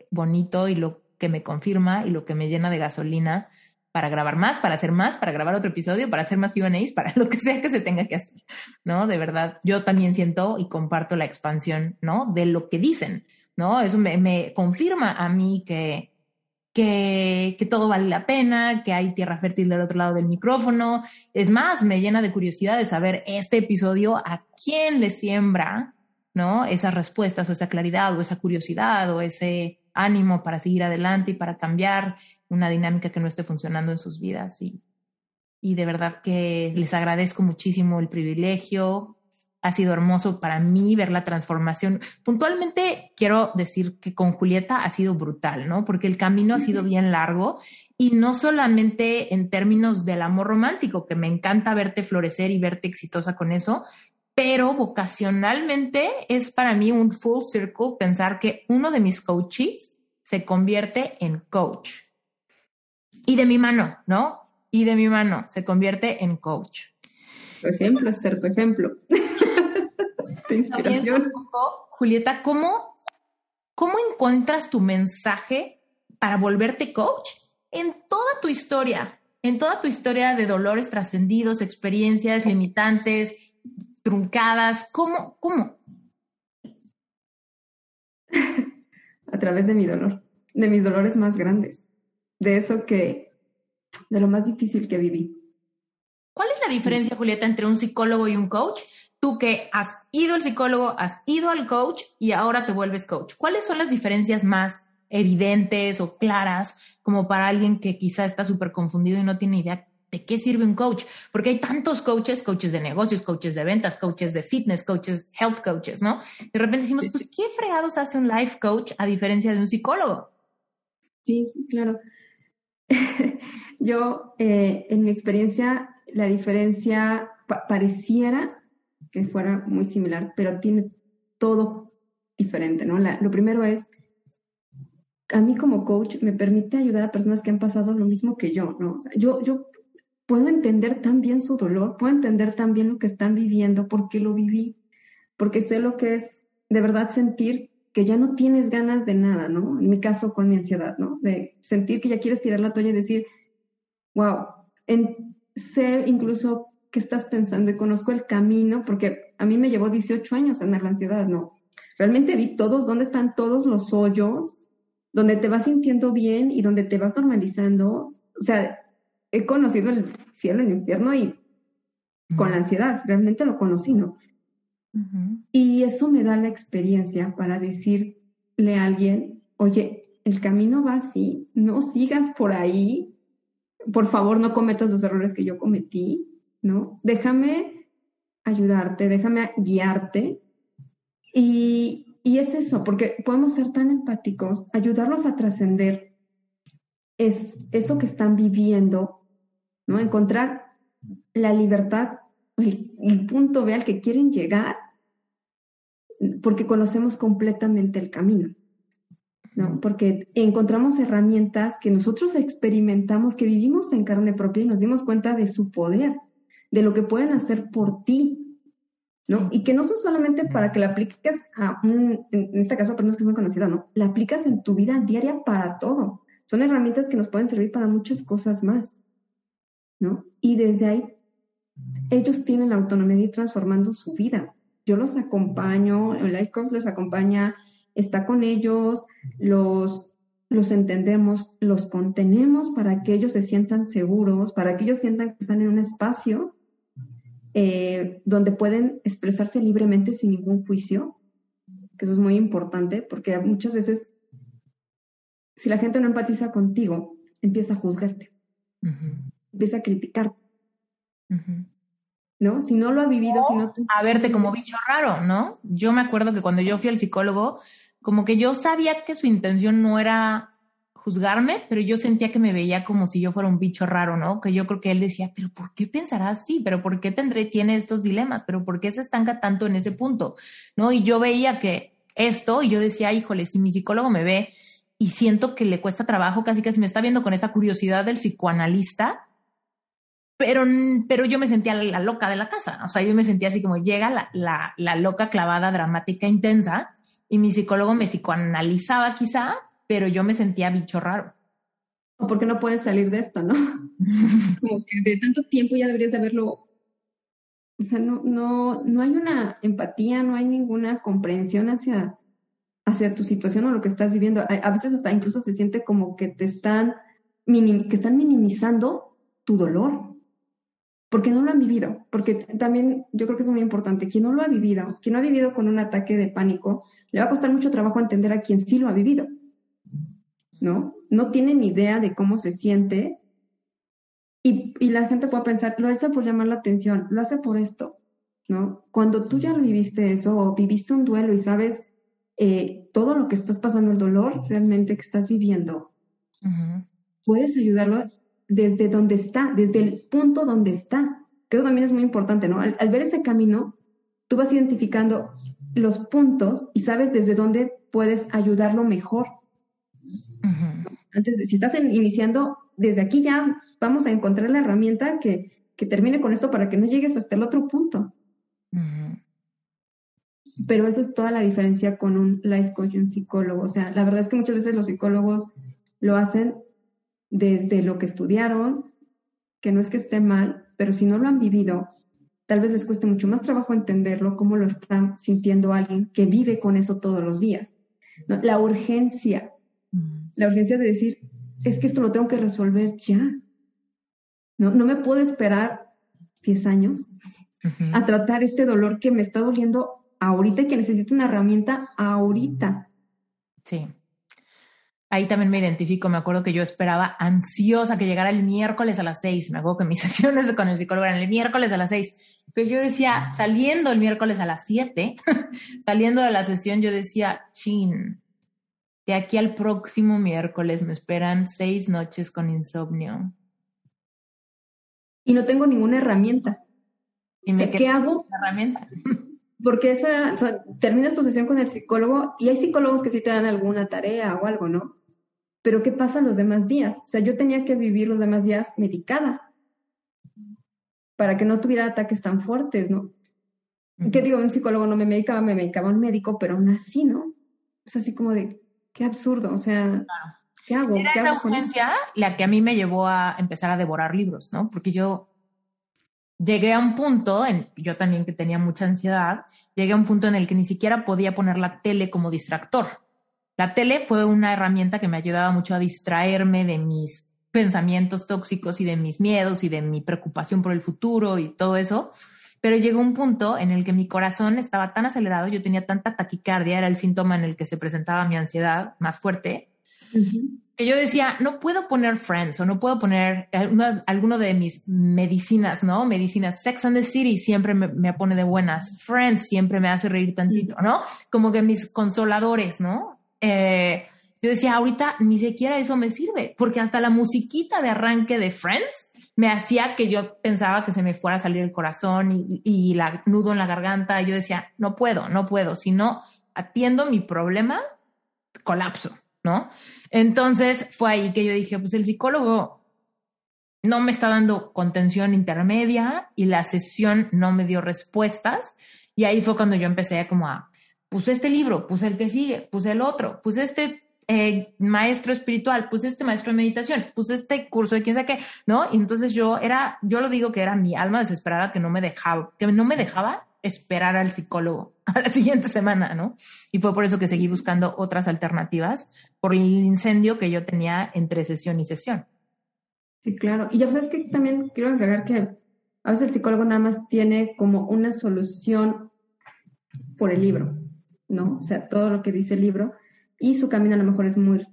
bonito y lo que me confirma y lo que me llena de gasolina para grabar más, para hacer más, para grabar otro episodio, para hacer más Q&As, para lo que sea que se tenga que hacer, ¿no? De verdad, yo también siento y comparto la expansión, ¿no? De lo que dicen, ¿no? Eso me, me confirma a mí que, que, que, todo vale la pena, que hay tierra fértil del otro lado del micrófono. Es más, me llena de curiosidad de saber este episodio a quién le siembra, ¿no? Esas respuestas o esa claridad o esa curiosidad o ese ánimo para seguir adelante y para cambiar una dinámica que no esté funcionando en sus vidas. Y, y de verdad que les agradezco muchísimo el privilegio. Ha sido hermoso para mí ver la transformación. Puntualmente quiero decir que con Julieta ha sido brutal, ¿no? Porque el camino ha sido bien largo y no solamente en términos del amor romántico, que me encanta verte florecer y verte exitosa con eso, pero vocacionalmente es para mí un full circle pensar que uno de mis coaches se convierte en coach y de mi mano, ¿no? Y de mi mano se convierte en coach. Tu ejemplo es ser tu ejemplo. inspiración. Julieta, ¿cómo, ¿cómo encuentras tu mensaje para volverte coach? En toda tu historia, en toda tu historia de dolores trascendidos, experiencias limitantes, truncadas, ¿cómo? ¿Cómo? A través de mi dolor, de mis dolores más grandes de eso que, de lo más difícil que viví. ¿Cuál es la diferencia, Julieta, entre un psicólogo y un coach? Tú que has ido al psicólogo, has ido al coach y ahora te vuelves coach. ¿Cuáles son las diferencias más evidentes o claras como para alguien que quizá está súper confundido y no tiene idea de qué sirve un coach? Porque hay tantos coaches, coaches de negocios, coaches de ventas, coaches de fitness, coaches, health coaches, ¿no? De repente decimos, pues, ¿qué fregados hace un life coach a diferencia de un psicólogo? Sí, claro. Yo, eh, en mi experiencia, la diferencia pareciera que fuera muy similar, pero tiene todo diferente, ¿no? lo primero es, a mí como coach me permite ayudar a personas que han pasado lo mismo que yo, ¿no? yo, yo puedo entender tan bien su dolor, puedo entender tan bien lo que están viviendo, porque lo viví, porque sé lo que es de verdad sentir que ya no tienes ganas de nada, ¿no? En mi caso con mi ansiedad, ¿no? De sentir que ya quieres tirar la toalla y decir, wow, en, sé incluso qué estás pensando y conozco el camino, porque a mí me llevó 18 años en la ansiedad, ¿no? Realmente vi todos, dónde están todos los hoyos, donde te vas sintiendo bien y donde te vas normalizando. O sea, he conocido el cielo, el infierno y con la ansiedad, realmente lo conocí, ¿no? Y eso me da la experiencia para decirle a alguien, oye, el camino va así, no sigas por ahí, por favor no cometas los errores que yo cometí, ¿no? Déjame ayudarte, déjame guiarte. Y, y es eso, porque podemos ser tan empáticos, ayudarlos a trascender es eso que están viviendo, ¿no? Encontrar la libertad, el, punto B al que quieren llegar, porque conocemos completamente el camino. ¿no? Porque encontramos herramientas que nosotros experimentamos, que vivimos en carne propia y nos dimos cuenta de su poder, de lo que pueden hacer por ti, ¿no? Y que no son solamente para que la apliques a un, en este caso, personas que es muy conocida, ¿no? La aplicas en tu vida diaria para todo. Son herramientas que nos pueden servir para muchas cosas más, ¿no? Y desde ahí, ellos tienen la autonomía de ir transformando su vida. Yo los acompaño, el Life Coach los acompaña está con ellos, los, los entendemos, los contenemos para que ellos se sientan seguros, para que ellos sientan que están en un espacio eh, donde pueden expresarse libremente sin ningún juicio, que eso es muy importante, porque muchas veces, si la gente no empatiza contigo, empieza a juzgarte, empieza a criticarte. ¿No? Si no lo ha vivido, si no... A verte como bicho raro, ¿no? Yo me acuerdo que cuando yo fui al psicólogo, como que yo sabía que su intención no era juzgarme, pero yo sentía que me veía como si yo fuera un bicho raro, ¿no? Que yo creo que él decía, pero ¿por qué pensará así? ¿Pero por qué tendré, tiene estos dilemas? ¿Pero por qué se estanca tanto en ese punto? ¿No? Y yo veía que esto, y yo decía, híjole, si mi psicólogo me ve y siento que le cuesta trabajo, casi casi me está viendo con esta curiosidad del psicoanalista, pero, pero yo me sentía la loca de la casa, o sea, yo me sentía así como llega la, la, la loca clavada, dramática, intensa, y mi psicólogo me psicoanalizaba quizá, pero yo me sentía bicho raro. O porque no puedes salir de esto, ¿no? Como que de tanto tiempo ya deberías de haberlo. O sea, no, no, no hay una empatía, no hay ninguna comprensión hacia, hacia tu situación o lo que estás viviendo. A, veces hasta incluso se siente como que te están, que están minimizando tu dolor porque no lo han vivido, porque también yo creo que es muy importante, quien no lo ha vivido, quien no ha vivido con un ataque de pánico, le va a costar mucho trabajo entender a quien sí lo ha vivido, ¿no? No tiene ni idea de cómo se siente y, y la gente puede pensar, lo hace por llamar la atención, lo hace por esto, ¿no? Cuando tú ya viviste eso o viviste un duelo y sabes eh, todo lo que estás pasando, el dolor realmente que estás viviendo, puedes ayudarlo desde donde está, desde el punto donde está. Creo que también es muy importante, ¿no? Al, ver ese camino, tú vas identificando los puntos y sabes desde dónde puedes ayudarlo mejor. Antes, si estás iniciando, desde aquí ya vamos a encontrar la herramienta que, que, termine con esto para que no llegues hasta el otro punto. Pero esa es toda la diferencia con un life coach y un psicólogo. O sea, la verdad es que muchas veces los psicólogos lo hacen desde lo que estudiaron, que no es que esté mal, pero si no lo han vivido, tal vez les cueste mucho más trabajo entenderlo, cómo lo está sintiendo alguien que vive con eso todos los días. La urgencia, la urgencia de decir, es que esto lo tengo que resolver ya. No, no me puedo esperar 10 años a tratar este dolor que me está doliendo ahorita y que necesito una herramienta ahorita. Sí ahí también me identifico. Me acuerdo que yo esperaba ansiosa que llegara el miércoles a las seis. Me acuerdo que mis sesiones con el psicólogo eran el miércoles a las seis. Pero yo decía, saliendo el miércoles a las siete, saliendo de la sesión, yo decía, chin, de aquí al próximo miércoles me esperan seis noches con insomnio. Y no tengo ninguna herramienta. ¿Y me ¿Qué hago? Herramienta. Porque eso era, o sea, terminas tu sesión con el psicólogo y hay psicólogos que sí te dan alguna tarea o algo, ¿no? Pero ¿qué pasa los demás días? O sea, yo tenía que vivir los demás días medicada para que no tuviera ataques tan fuertes, ¿no? ¿Qué digo? Un psicólogo no me medicaba, me medicaba un médico, pero aún así, ¿no? Es así como de, qué absurdo, o sea, ¿qué hago? Era ¿Qué esa hago urgencia la que a mí me llevó a empezar a devorar libros, ¿no? Porque yo llegué a un punto, en, yo también que tenía mucha ansiedad, llegué a un punto en el que ni siquiera podía poner la tele como distractor. La tele fue una herramienta que me ayudaba mucho a distraerme de mis pensamientos tóxicos y de mis miedos y de mi preocupación por el futuro y todo eso. Pero llegó un punto en el que mi corazón estaba tan acelerado, yo tenía tanta taquicardia, era el síntoma en el que se presentaba mi ansiedad más fuerte, que yo decía, no puedo poner Friends o no puedo poner alguno, de mis medicinas, ¿no? Medicinas. Sex and the City siempre me, pone de buenas. Friends siempre me hace reír tantito, ¿no? Como que mis consoladores, ¿no? Eh, yo decía, ahorita ni siquiera eso me sirve, porque hasta la musiquita de arranque de Friends me hacía que yo pensaba que se me fuera a salir el corazón y, la nudo en la garganta. Yo decía, no puedo, no puedo. Si no atiendo mi problema, colapso, ¿no? Entonces fue ahí que yo dije, pues el psicólogo no me está dando contención intermedia y la sesión no me dio respuestas. Y ahí fue cuando yo empecé como a, puse este libro, puse el que sigue, puse el otro, puse este eh, maestro espiritual, puse este maestro de meditación, puse este curso de quién sabe qué, ¿no? Y entonces yo era, yo lo digo que era mi alma desesperada que no me dejaba, que no me dejaba esperar al psicólogo a la siguiente semana, ¿no? Y fue por eso que seguí buscando otras alternativas por el incendio que yo tenía entre sesión y sesión. Sí, claro. Y ya sabes que también quiero agregar que a veces el psicólogo nada más tiene como una solución por el libro, ¿no? O sea, todo lo que dice el libro y su camino a lo mejor es muy,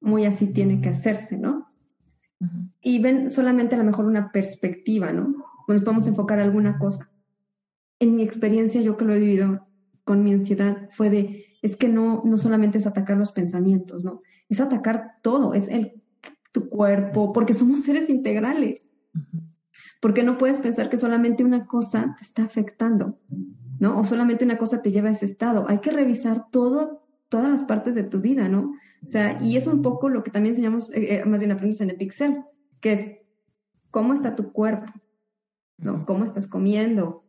muy así tiene que hacerse, ¿no? Y ven solamente a lo mejor una perspectiva, ¿no? Nos podemos enfocar alguna cosa. En mi experiencia, yo que lo he vivido con mi ansiedad, fue de, es que no, no solamente es atacar los pensamientos, ¿no? Es atacar todo, es el, tu cuerpo, porque somos seres integrales. Porque no puedes pensar que solamente una cosa te está afectando, ¿no? O solamente una cosa te lleva a ese estado. Hay que revisar todo, todas las partes de tu vida, ¿no? O sea, y es un poco lo que también enseñamos, eh, eh, más bien aprendes en el Pixel, que es cómo está tu cuerpo, ¿no? ¿Cómo estás comiendo?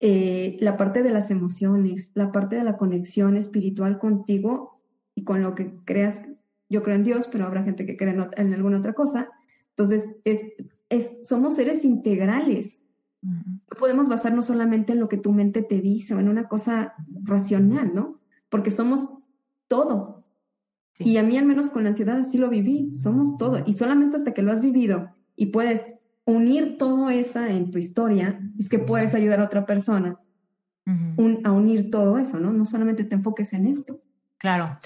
Eh, la parte de las emociones, la parte de la conexión espiritual contigo y con lo que creas. Yo creo en Dios, pero habrá gente que cree en, alguna otra cosa. Entonces, es, es, somos seres integrales. No podemos basarnos solamente en lo que tu mente te dice o en una cosa racional, ¿no? Porque somos todo. Y a mí al menos con la ansiedad así lo viví, somos todo. Y solamente hasta que lo has vivido y puedes unir todo eso en tu historia, es que puedes ayudar a otra persona a unir todo eso, ¿no? No solamente te enfoques en esto. Claro.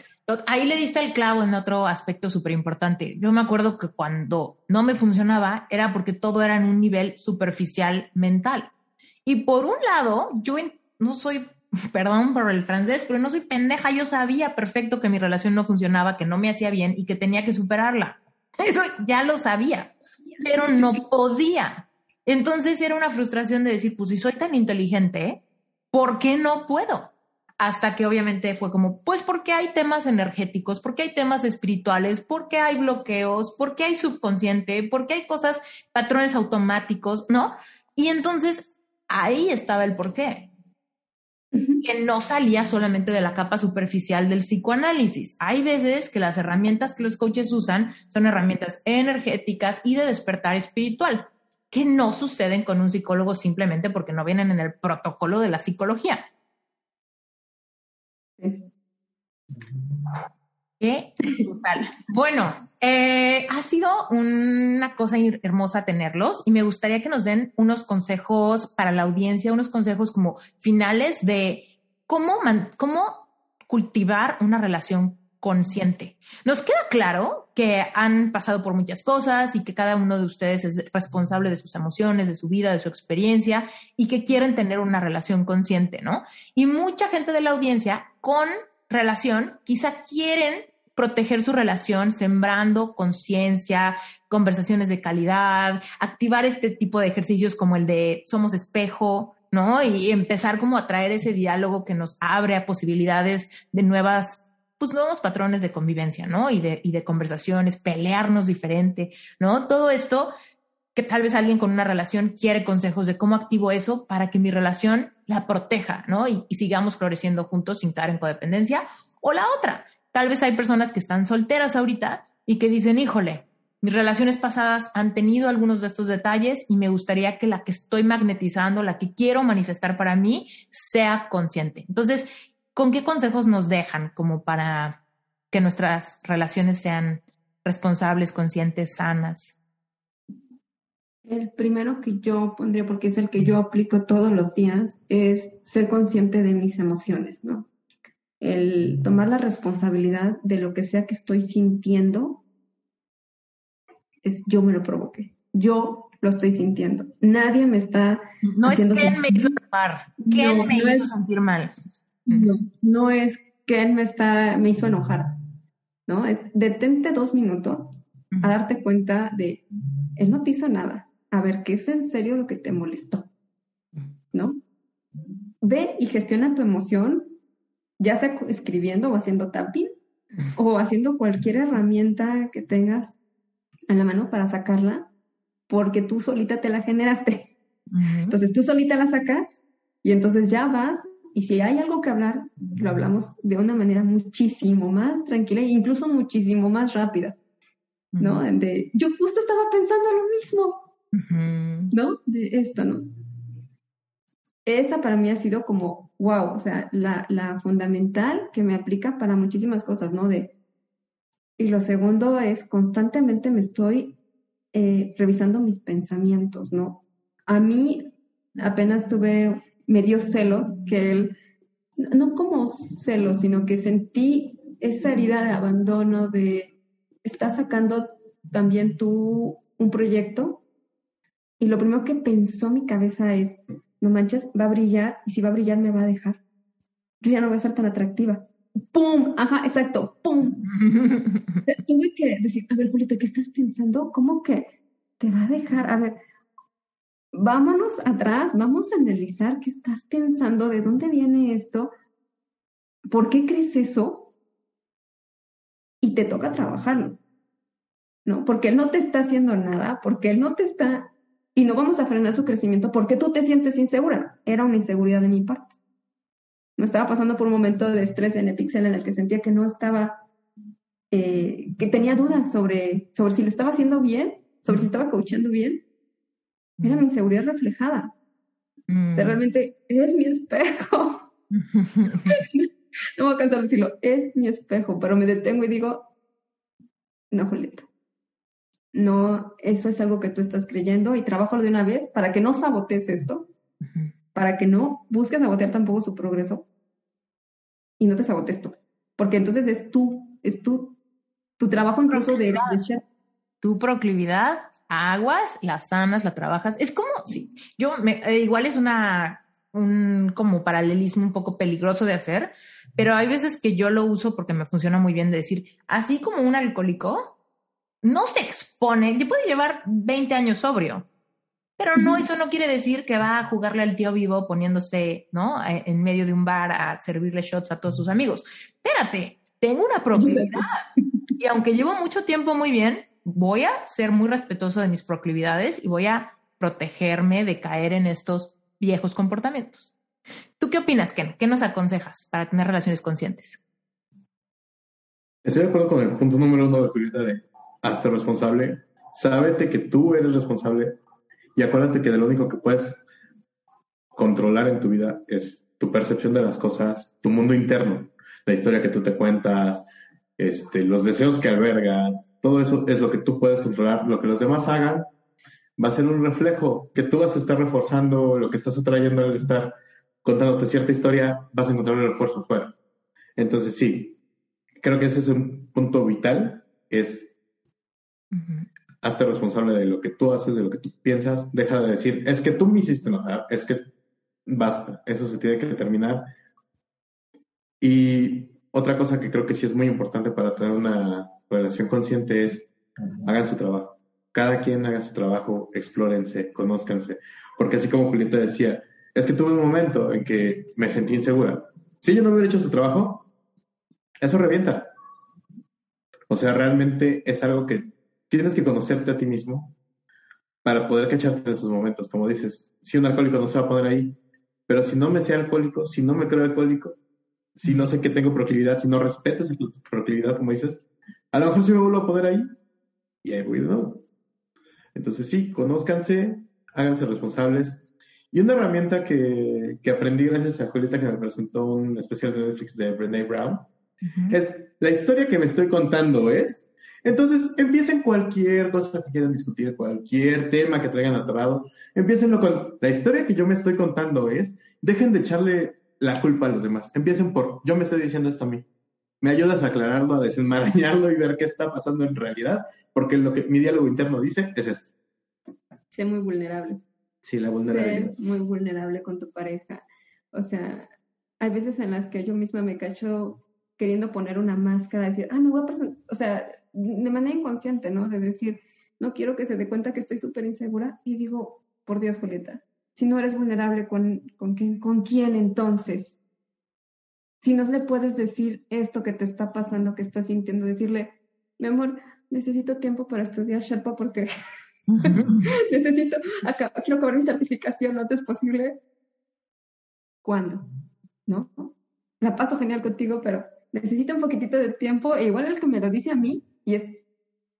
Ahí le diste el clavo en otro aspecto súper importante. Yo me acuerdo que cuando no me funcionaba era porque todo era en un nivel superficial mental. Y por un lado, yo no soy, perdón por el francés, pero no soy pendeja. Yo sabía perfecto que mi relación no funcionaba, que no me hacía bien y que tenía que superarla. Eso ya lo sabía pero no podía. Entonces era una frustración de decir, pues si soy tan inteligente, ¿por qué no puedo? Hasta que obviamente fue como, pues porque hay temas energéticos, porque hay temas espirituales, porque hay bloqueos, porque hay subconsciente, porque hay cosas, patrones automáticos, ¿no? Y entonces ahí estaba el porqué que no salía solamente de la capa superficial del psicoanálisis. Hay veces que las herramientas que los coaches usan son herramientas energéticas y de despertar espiritual, que no suceden con un psicólogo simplemente porque no vienen en el protocolo de la psicología. Qué Bueno, eh, ha sido una cosa hermosa tenerlos y me gustaría que nos den unos consejos para la audiencia, unos consejos como finales de cómo, cómo cultivar una relación consciente. Nos queda claro que han pasado por muchas cosas y que cada uno de ustedes es responsable de sus emociones, de su vida, de su experiencia y que quieren tener una relación consciente, ¿no? Y mucha gente de la audiencia con relación quizá quieren proteger su relación sembrando conciencia, conversaciones de calidad, activar este tipo de ejercicios como el de somos espejo, ¿no? Y empezar como a traer ese diálogo que nos abre a posibilidades de nuevas, pues nuevos patrones de convivencia, ¿no? Y de, y de conversaciones, pelearnos diferente, ¿no? Todo esto que tal vez alguien con una relación quiere consejos de cómo activo eso para que mi relación la proteja, ¿no? Y, y sigamos floreciendo juntos sin caer en codependencia. O la otra, Tal vez hay personas que están solteras ahorita y que dicen, híjole, mis relaciones pasadas han tenido algunos de estos detalles y me gustaría que la que estoy magnetizando, la que quiero manifestar para mí, sea consciente. Entonces, ¿con qué consejos nos dejan como para que nuestras relaciones sean responsables, conscientes, sanas? El primero que yo pondría, porque es el que yo aplico todos los días, es ser consciente de mis emociones, ¿no? El tomar la responsabilidad de lo que sea que estoy sintiendo, es yo me lo provoqué. Yo lo estoy sintiendo. Nadie me está. No es Ken me hizo enojar. Ken me hizo sentir mal. No, no es Ken me, está, me hizo enojar. ¿No? Es detente dos minutos a darte cuenta de él no te hizo nada. A ver, ¿qué es en serio lo que te molestó? ¿No? Ve y gestiona tu emoción, ya sea escribiendo o haciendo tapping o haciendo cualquier herramienta que tengas en la mano para sacarla porque tú solita te la generaste. Entonces tú solita la sacas y entonces ya vas y si hay algo que hablar, lo hablamos de una manera muchísimo más tranquila e incluso muchísimo más rápida. ¿No? De, yo justo estaba pensando lo mismo. ¿No? De esto, ¿no? Esa para mí ha sido como, wow, o sea, la, la fundamental que me aplica para muchísimas cosas, ¿no? De, y lo segundo es, constantemente me estoy eh, revisando mis pensamientos, ¿no? A mí apenas tuve, me dio celos que él, no como celos, sino que sentí esa herida de abandono, de, estás sacando también tú un proyecto y lo primero que pensó mi cabeza es, no manches, va a brillar y si va a brillar me va a dejar. Yo ya no voy a ser tan atractiva. ¡Pum! Ajá, exacto, ¡pum! Tuve que decir, a ver, Julieta, ¿qué estás pensando? ¿Cómo que te va a dejar? A ver, vámonos atrás, vamos a analizar qué estás pensando, de dónde viene esto, por qué crees eso y te toca trabajarlo. ¿No? Porque él no te está haciendo nada, porque él no te está y no vamos a frenar su crecimiento porque tú te sientes insegura. Era una inseguridad de mi parte me estaba pasando por un momento de estrés en el pixel en el que sentía que no estaba, eh, que tenía dudas sobre, sobre si lo estaba haciendo bien, sobre si estaba coachando bien. Era mi inseguridad reflejada. O sea, mm. realmente es mi espejo. no voy a cansar de decirlo, es mi espejo, pero me detengo y digo, no, Julieta. No, eso es algo que tú estás creyendo y trabajo de una vez para que no sabotees esto, para que no busques sabotear tampoco su progreso, y no te sabotes tú. Porque entonces es tú, es tú, tu trabajo incluso de, de Tu proclividad, aguas, la sanas, la trabajas. Es como, sí, yo, me, eh, igual es una, un como paralelismo un poco peligroso de hacer, pero hay veces que yo lo uso porque me funciona muy bien de decir, así como un alcohólico, no se expone, yo puedo llevar 20 años sobrio, pero no, eso no quiere decir que va a jugarle al tío vivo poniéndose, ¿no? En medio de un bar a servirle shots a todos sus amigos. Espérate, tengo una proclividad. Y aunque llevo mucho tiempo muy bien, voy a ser muy respetuoso de mis proclividades y voy a protegerme de caer en estos viejos comportamientos. ¿Tú qué opinas, Ken? ¿Qué nos aconsejas para tener relaciones conscientes? Estoy de acuerdo con el punto número uno de Julieta de hazte responsable. Sábete que tú eres responsable y acuérdate que lo único que puedes controlar en tu vida es tu percepción de las cosas, tu mundo interno, la historia que tú te cuentas, este, los deseos que albergas, todo eso es lo que tú puedes controlar. Lo que los demás hagan va a ser un reflejo que tú vas a estar reforzando, lo que estás atrayendo al estar contándote cierta historia, vas a encontrar un refuerzo afuera. Entonces sí, creo que ese es un punto vital, es hazte responsable de lo que tú haces, de lo que tú piensas, deja de decir, es que tú me hiciste enojar, es que basta, eso se tiene que terminar. Y otra cosa que creo que sí es muy importante para tener una relación consciente es, hagan su trabajo. Cada quien haga su trabajo, explórense, conózcanse. Porque así como Julieta decía, es que tuve un momento en que me sentí insegura. Si yo no hubiera hecho su trabajo, eso revienta. O sea, realmente es algo que tienes que conocerte a ti mismo para poder cacharte en esos momentos. Como dices, si un alcohólico no se va a poner ahí, pero si no me sé alcohólico, si no me creo alcohólico, si no sé que tengo proclividad, si no respeto esa proclividad, como dices, a lo mejor sí me vuelvo a poner ahí y ahí voy de nuevo. Entonces sí, conózcanse, háganse responsables. Y una herramienta que, que aprendí gracias a Julieta que me presentó un especial de Netflix de Brené Brown es la historia que me estoy contando es Entonces, empiecen cualquier cosa que quieran discutir, cualquier tema que traigan atorado, empiecenlo con la historia que yo me estoy contando es, dejen de echarle la culpa a los demás. Empiecen por, yo me estoy diciendo esto a mí. Me ayudas a aclararlo, a desenmarañarlo y ver qué está pasando en realidad, porque lo que mi diálogo interno dice es esto. Sé muy vulnerable. Sí, la vulnerabilidad. Sé muy vulnerable con tu pareja. O sea, hay veces en las que yo misma me cacho queriendo poner una máscara, decir, ah, me voy a presentar, o sea, de manera inconsciente, ¿no? De decir, no quiero que se dé cuenta que estoy súper insegura y digo, por Dios, Julieta, si no eres vulnerable, ¿con, con, quién, ¿con quién entonces? Si no le puedes decir esto que te está pasando, que estás sintiendo, decirle, mi amor, necesito tiempo para estudiar Sherpa porque necesito, quiero acabar mi certificación lo antes posible. ¿Cuándo? ¿No? La paso genial contigo, pero necesito un poquitito de tiempo, e igual el que me lo dice a mí, y es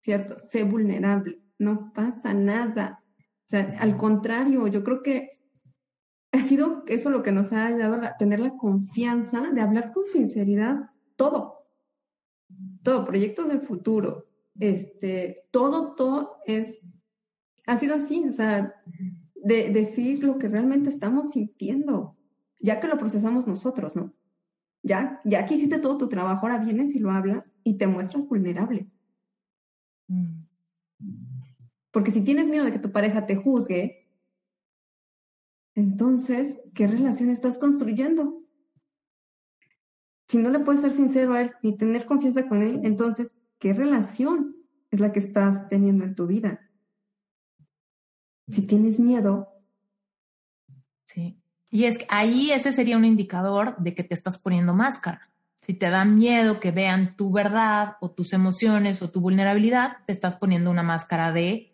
cierto, sé vulnerable, no pasa nada. O sea, al contrario, yo creo que ha sido eso lo que nos ha ayudado a tener la confianza de hablar con sinceridad todo. Todo, proyectos del futuro, este, todo, todo es, ha sido así, o sea, de decir lo que realmente estamos sintiendo, ya que lo procesamos nosotros, ¿no? Ya, ya que hiciste todo tu trabajo, ahora vienes y lo hablas y te muestras vulnerable. Mm. Porque si tienes miedo de que tu pareja te juzgue, entonces, ¿qué relación estás construyendo? Si no le puedes ser sincero a él ni tener confianza con él, entonces, ¿qué relación es la que estás teniendo en tu vida? Si tienes miedo. Sí. Y es que ahí ese sería un indicador de que te estás poniendo máscara. Si te da miedo que vean tu verdad o tus emociones o tu vulnerabilidad, te estás poniendo una máscara de,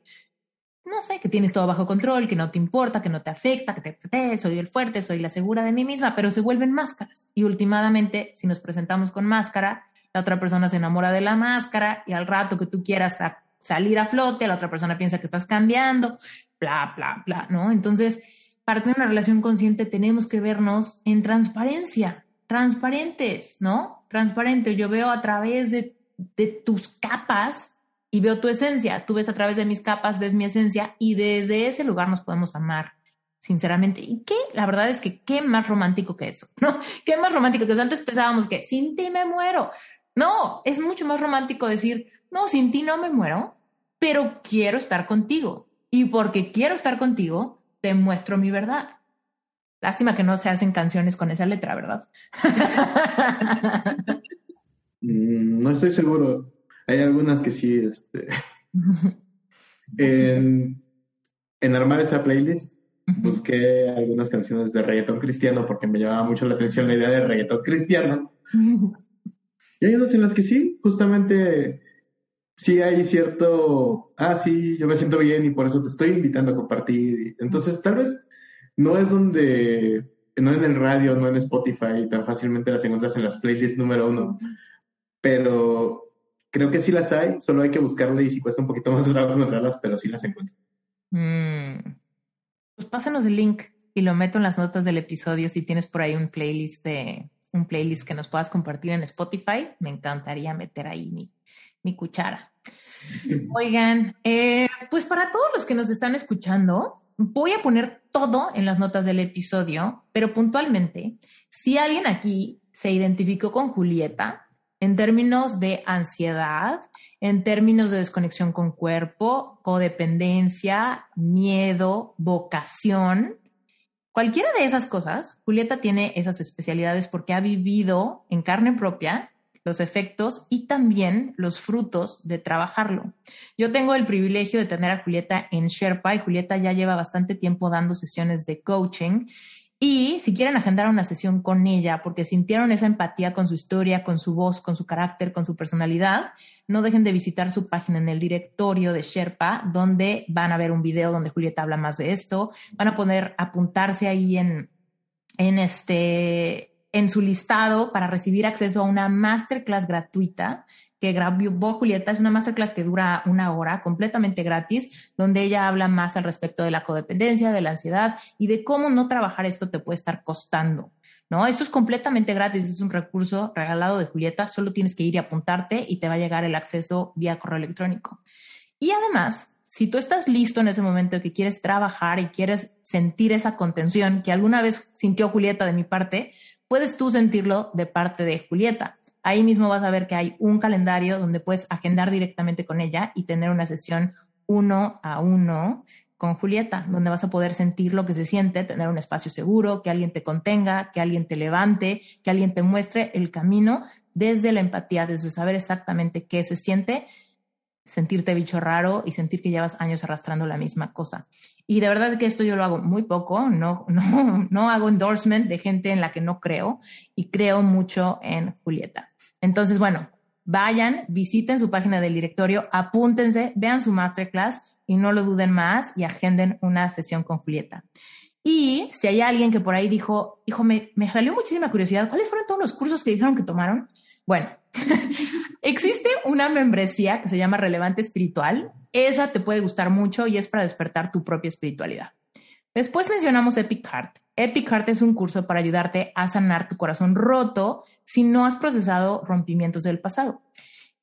no sé, que tienes todo bajo control, que no te importa, que no te afecta, que te, soy el fuerte, soy la segura de mí misma, pero se vuelven máscaras. Y últimamente, si nos presentamos con máscara, la otra persona se enamora de la máscara y al rato que tú quieras salir a flote, la otra persona piensa que estás cambiando, bla, bla, bla, ¿no? Entonces, para tener una relación consciente tenemos que vernos en transparencia, transparentes, ¿no? Transparente. Yo veo a través de, tus capas y veo tu esencia. Tú ves a través de mis capas, ves mi esencia y desde ese lugar nos podemos amar sinceramente. ¿Y qué? La verdad es que qué más romántico que eso, ¿no? ¿Qué más romántico que eso? Antes pensábamos que sin ti me muero. No, es mucho más romántico decir, no, sin ti no me muero, pero quiero estar contigo. Y porque quiero estar contigo, te muestro mi verdad. Lástima que no se hacen canciones con esa letra, ¿verdad? Mm, no estoy seguro. Hay algunas que sí. Este... en, armar esa playlist busqué algunas canciones de reggaetón cristiano porque me llamaba mucho la atención la idea de reggaetón cristiano. y hay unas en las que sí, justamente sí hay cierto, ah, sí, yo me siento bien y por eso te estoy invitando a compartir. Entonces, tal vez no es donde, no en el radio, no en Spotify, tan fácilmente las encuentras en las playlists número uno, pero creo que sí las hay, solo hay que buscarle y si cuesta un poquito más de trabajo encontrarlas, pero sí las encuentro. Mm. Pues pásanos el link y lo meto en las notas del episodio si tienes por ahí un playlist de un playlist que nos puedas compartir en Spotify, me encantaría meter ahí mi, mi cuchara. Oigan, eh, pues para todos los que nos están escuchando, voy a poner todo en las notas del episodio, pero puntualmente, si alguien aquí se identificó con Julieta en términos de ansiedad, en términos de desconexión con cuerpo, codependencia, miedo, vocación, cualquiera de esas cosas, Julieta tiene esas especialidades porque ha vivido en carne propia los efectos y también los frutos de trabajarlo. Yo tengo el privilegio de tener a Julieta en Sherpa y Julieta ya lleva bastante tiempo dando sesiones de coaching. Y si quieren agendar una sesión con ella porque sintieron esa empatía con su historia, con su voz, con su carácter, con su personalidad, no dejen de visitar su página en el directorio de Sherpa, donde van a ver un video donde Julieta habla más de esto. Van a poder apuntarse ahí en, en este en su listado para recibir acceso a una masterclass gratuita que grabó Julieta. Es una masterclass que dura una hora, completamente gratis, donde ella habla más al respecto de la codependencia, de la ansiedad y de cómo no trabajar esto te puede estar costando. ¿No? Esto es completamente gratis, es un recurso regalado de Julieta, solo tienes que ir y apuntarte y te va a llegar el acceso vía correo electrónico. Y además, si tú estás listo en ese momento que quieres trabajar y quieres sentir esa contención que alguna vez sintió Julieta de mi parte, puedes tú sentirlo de parte de Julieta. Ahí mismo vas a ver que hay un calendario donde puedes agendar directamente con ella y tener una sesión uno a uno con Julieta, donde vas a poder sentir lo que se siente, tener un espacio seguro, que alguien te contenga, que alguien te levante, que alguien te muestre el camino desde la empatía, desde saber exactamente qué se siente, sentirte bicho raro y sentir que llevas años arrastrando la misma cosa. Y de verdad que esto yo lo hago muy poco, no, no, no hago endorsement de gente en la que no creo y creo mucho en Julieta. Entonces, bueno, vayan, visiten su página del directorio, apúntense, vean su masterclass y no lo duden más y agenden una sesión con Julieta. Y si hay alguien que por ahí dijo, hijo, me, me salió muchísima curiosidad, ¿cuáles fueron todos los cursos que dijeron que tomaron? Bueno, existe una membresía que se llama Relevante Espiritual. Esa te puede gustar mucho y es para despertar tu propia espiritualidad. Después mencionamos Epic Heart. Epic Heart es un curso para ayudarte a sanar tu corazón roto si no has procesado rompimientos del pasado.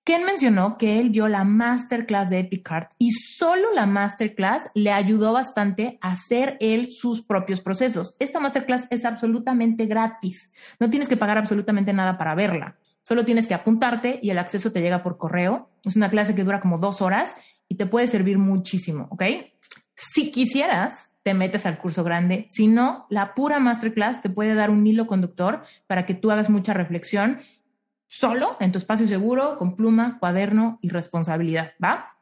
Ken mencionó que él vio la masterclass de Epic Heart y solo la masterclass le ayudó bastante a hacer él sus propios procesos. Esta masterclass es absolutamente gratis. No tienes que pagar absolutamente nada para verla. Solo tienes que apuntarte y el acceso te llega por correo. Es una clase que dura como dos horas y te puede servir muchísimo, ¿ok? Si quisieras, te metes al curso grande. Si no, la pura masterclass te puede dar un hilo conductor para que tú hagas mucha reflexión solo en tu espacio seguro, con pluma, cuaderno y responsabilidad, ¿va?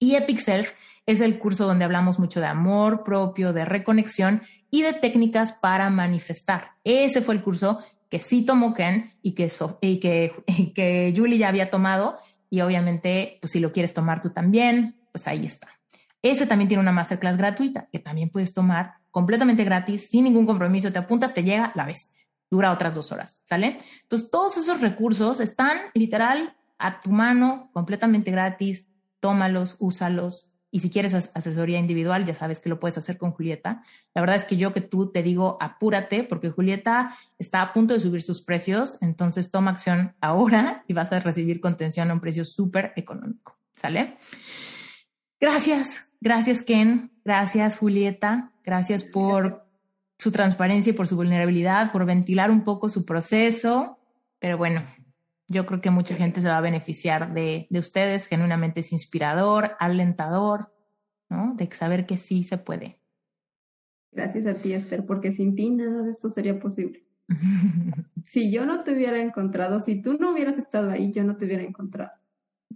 Y Epic Self es el curso donde hablamos mucho de amor propio, de reconexión y de técnicas para manifestar. Ese fue el curso que sí tomó Ken y que, y que, que Julie ya había tomado. Y obviamente, pues si lo quieres tomar tú también, pues ahí está. Ese también tiene una masterclass gratuita que también puedes tomar completamente gratis, sin ningún compromiso. Te apuntas, te llega, la ves. Dura otras dos horas, ¿sale? Entonces, todos esos recursos están literal a tu mano, completamente gratis. Tómalos, úsalos, y si quieres asesoría individual, ya sabes que lo puedes hacer con Julieta. La verdad es que yo que tú te digo, apúrate, porque Julieta está a punto de subir sus precios, entonces toma acción ahora y vas a recibir contención a un precio súper económico. ¿Sale? Gracias, gracias Ken, gracias Julieta, gracias por su transparencia y por su vulnerabilidad, por ventilar un poco su proceso, pero bueno, yo creo que mucha gente se va a beneficiar de, de ustedes, genuinamente es inspirador, alentador, ¿no? De saber que sí se puede. Gracias a ti, Esther, porque sin ti nada de esto sería posible. si yo no te hubiera encontrado, si tú no hubieras estado ahí, yo no te hubiera encontrado.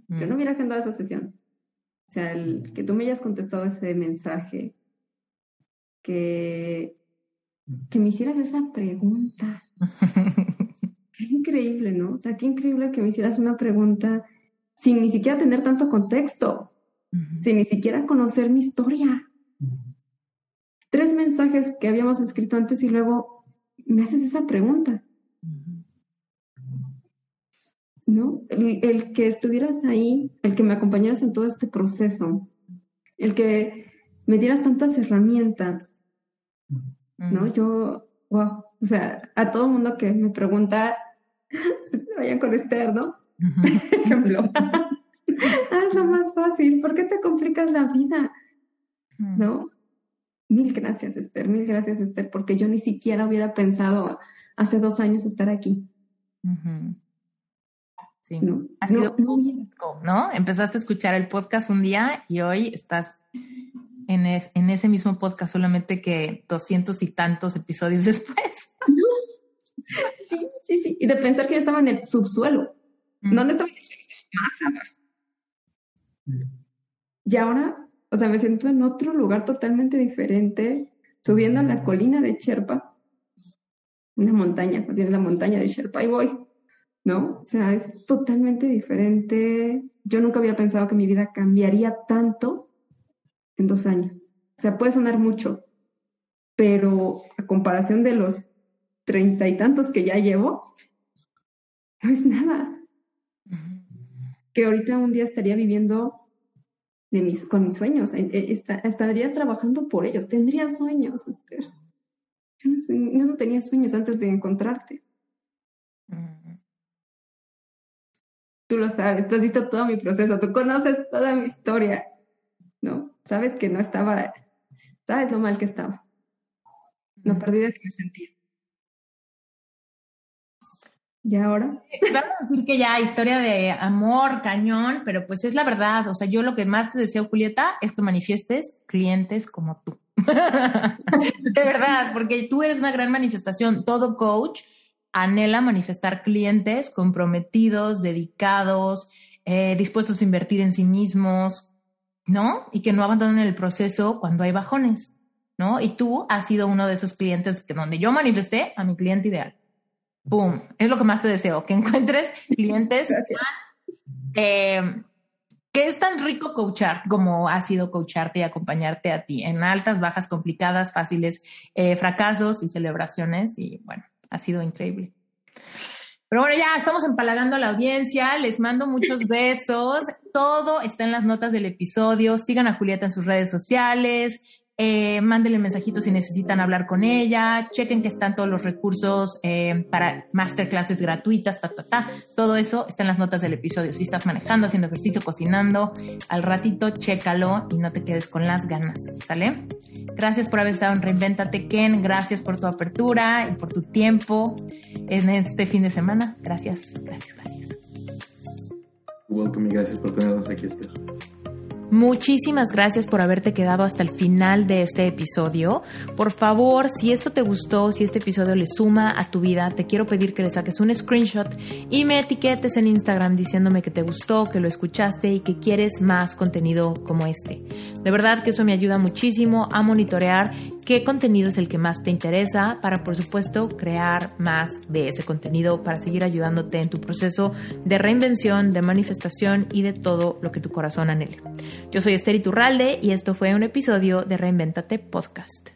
Yo no mm. hubiera agendado esa sesión. O sea, el, que tú me hayas contestado ese mensaje, que, que me hicieras esa pregunta. increíble, ¿no? O sea, qué increíble que me hicieras una pregunta sin ni siquiera tener tanto contexto, sin ni siquiera conocer mi historia. Tres mensajes que habíamos escrito antes y luego me haces esa pregunta. ¿No? El, que estuvieras ahí, el que me acompañaras en todo este proceso, el que me dieras tantas herramientas, ¿no? Yo, wow, o sea, a todo mundo que me pregunta, vayan con Esther, ¿no? ejemplo. Hazlo más fácil, ¿por qué te complicas la vida? ¿No? Mil gracias, Esther, mil gracias, Esther, porque yo ni siquiera hubiera pensado hace dos años estar aquí. Sí, no, ha sido no, ¿no? Empezaste a escuchar el podcast un día y hoy estás en, en ese mismo podcast, solamente que doscientos y tantos episodios después. Sí, sí. Y de pensar que yo estaba en el subsuelo. No, no estaba en el suelo, estaba más abajo. Y ahora, o sea, me siento en otro lugar totalmente diferente, subiendo a la colina de Sherpa, una montaña, así es la montaña de Sherpa, y voy, ¿no? O sea, es totalmente diferente. Yo nunca había pensado que mi vida cambiaría tanto en dos años. O sea, puede sonar mucho, pero a comparación de los treinta y tantos que ya llevo, no es nada. que ahorita un día estaría viviendo de mis, con mis sueños, estaría trabajando por ellos, tendría sueños. Yo no, no tenía sueños antes de encontrarte. Tú lo sabes, tú has visto todo mi proceso, tú conoces toda mi historia, ¿no? Sabes que no estaba, sabes lo mal que estaba, lo perdida que me sentía. ¿Y ahora? Vamos a decir que ya historia de amor, cañón, pero pues es la verdad. O sea, yo lo que más te deseo, Julieta, es que manifiestes clientes como tú. de verdad, porque tú eres una gran manifestación. Todo coach anhela manifestar clientes comprometidos, dedicados, eh, dispuestos a invertir en sí mismos, ¿no? Y que no abandonen el proceso cuando hay bajones, ¿no? Y tú has sido uno de esos clientes que donde yo manifesté a mi cliente ideal. ¡Boom! Es lo que más te deseo, que encuentres clientes eh, que es tan rico coachar como ha sido coacharte y acompañarte a ti en altas, bajas, complicadas, fáciles, eh, fracasos y celebraciones. Y bueno, ha sido increíble. Pero bueno, ya estamos empalagando a la audiencia. Les mando muchos besos. Todo está en las notas del episodio. Sigan a Julieta en sus redes sociales. Eh, mándenle mensajitos si necesitan hablar con ella, chequen que están todos los recursos eh, para masterclasses gratuitas, ta, ta, ta. Todo eso está en las notas del episodio. Si estás manejando, haciendo ejercicio, cocinando, al ratito, chécalo y no te quedes con las ganas, ¿sale? Gracias por haber estado en Reinventate, Ken. Gracias por tu apertura y por tu tiempo en este fin de semana. Gracias, gracias, gracias. Welcome y gracias por tenernos aquí, Esther. Muchísimas gracias por haberte quedado hasta el final de este episodio. Por favor, si esto te gustó, si este episodio le suma a tu vida, te quiero pedir que le saques un screenshot y me etiquetes en Instagram diciéndome que te gustó, que lo escuchaste y que quieres más contenido como este. De verdad que eso me ayuda muchísimo a monitorear qué contenido es el que más te interesa para, por supuesto, crear más de ese contenido para seguir ayudándote en tu proceso de reinvención, de manifestación y de todo lo que tu corazón anhele. Yo soy Esther Iturralde y esto fue un episodio de Reinventate Podcast.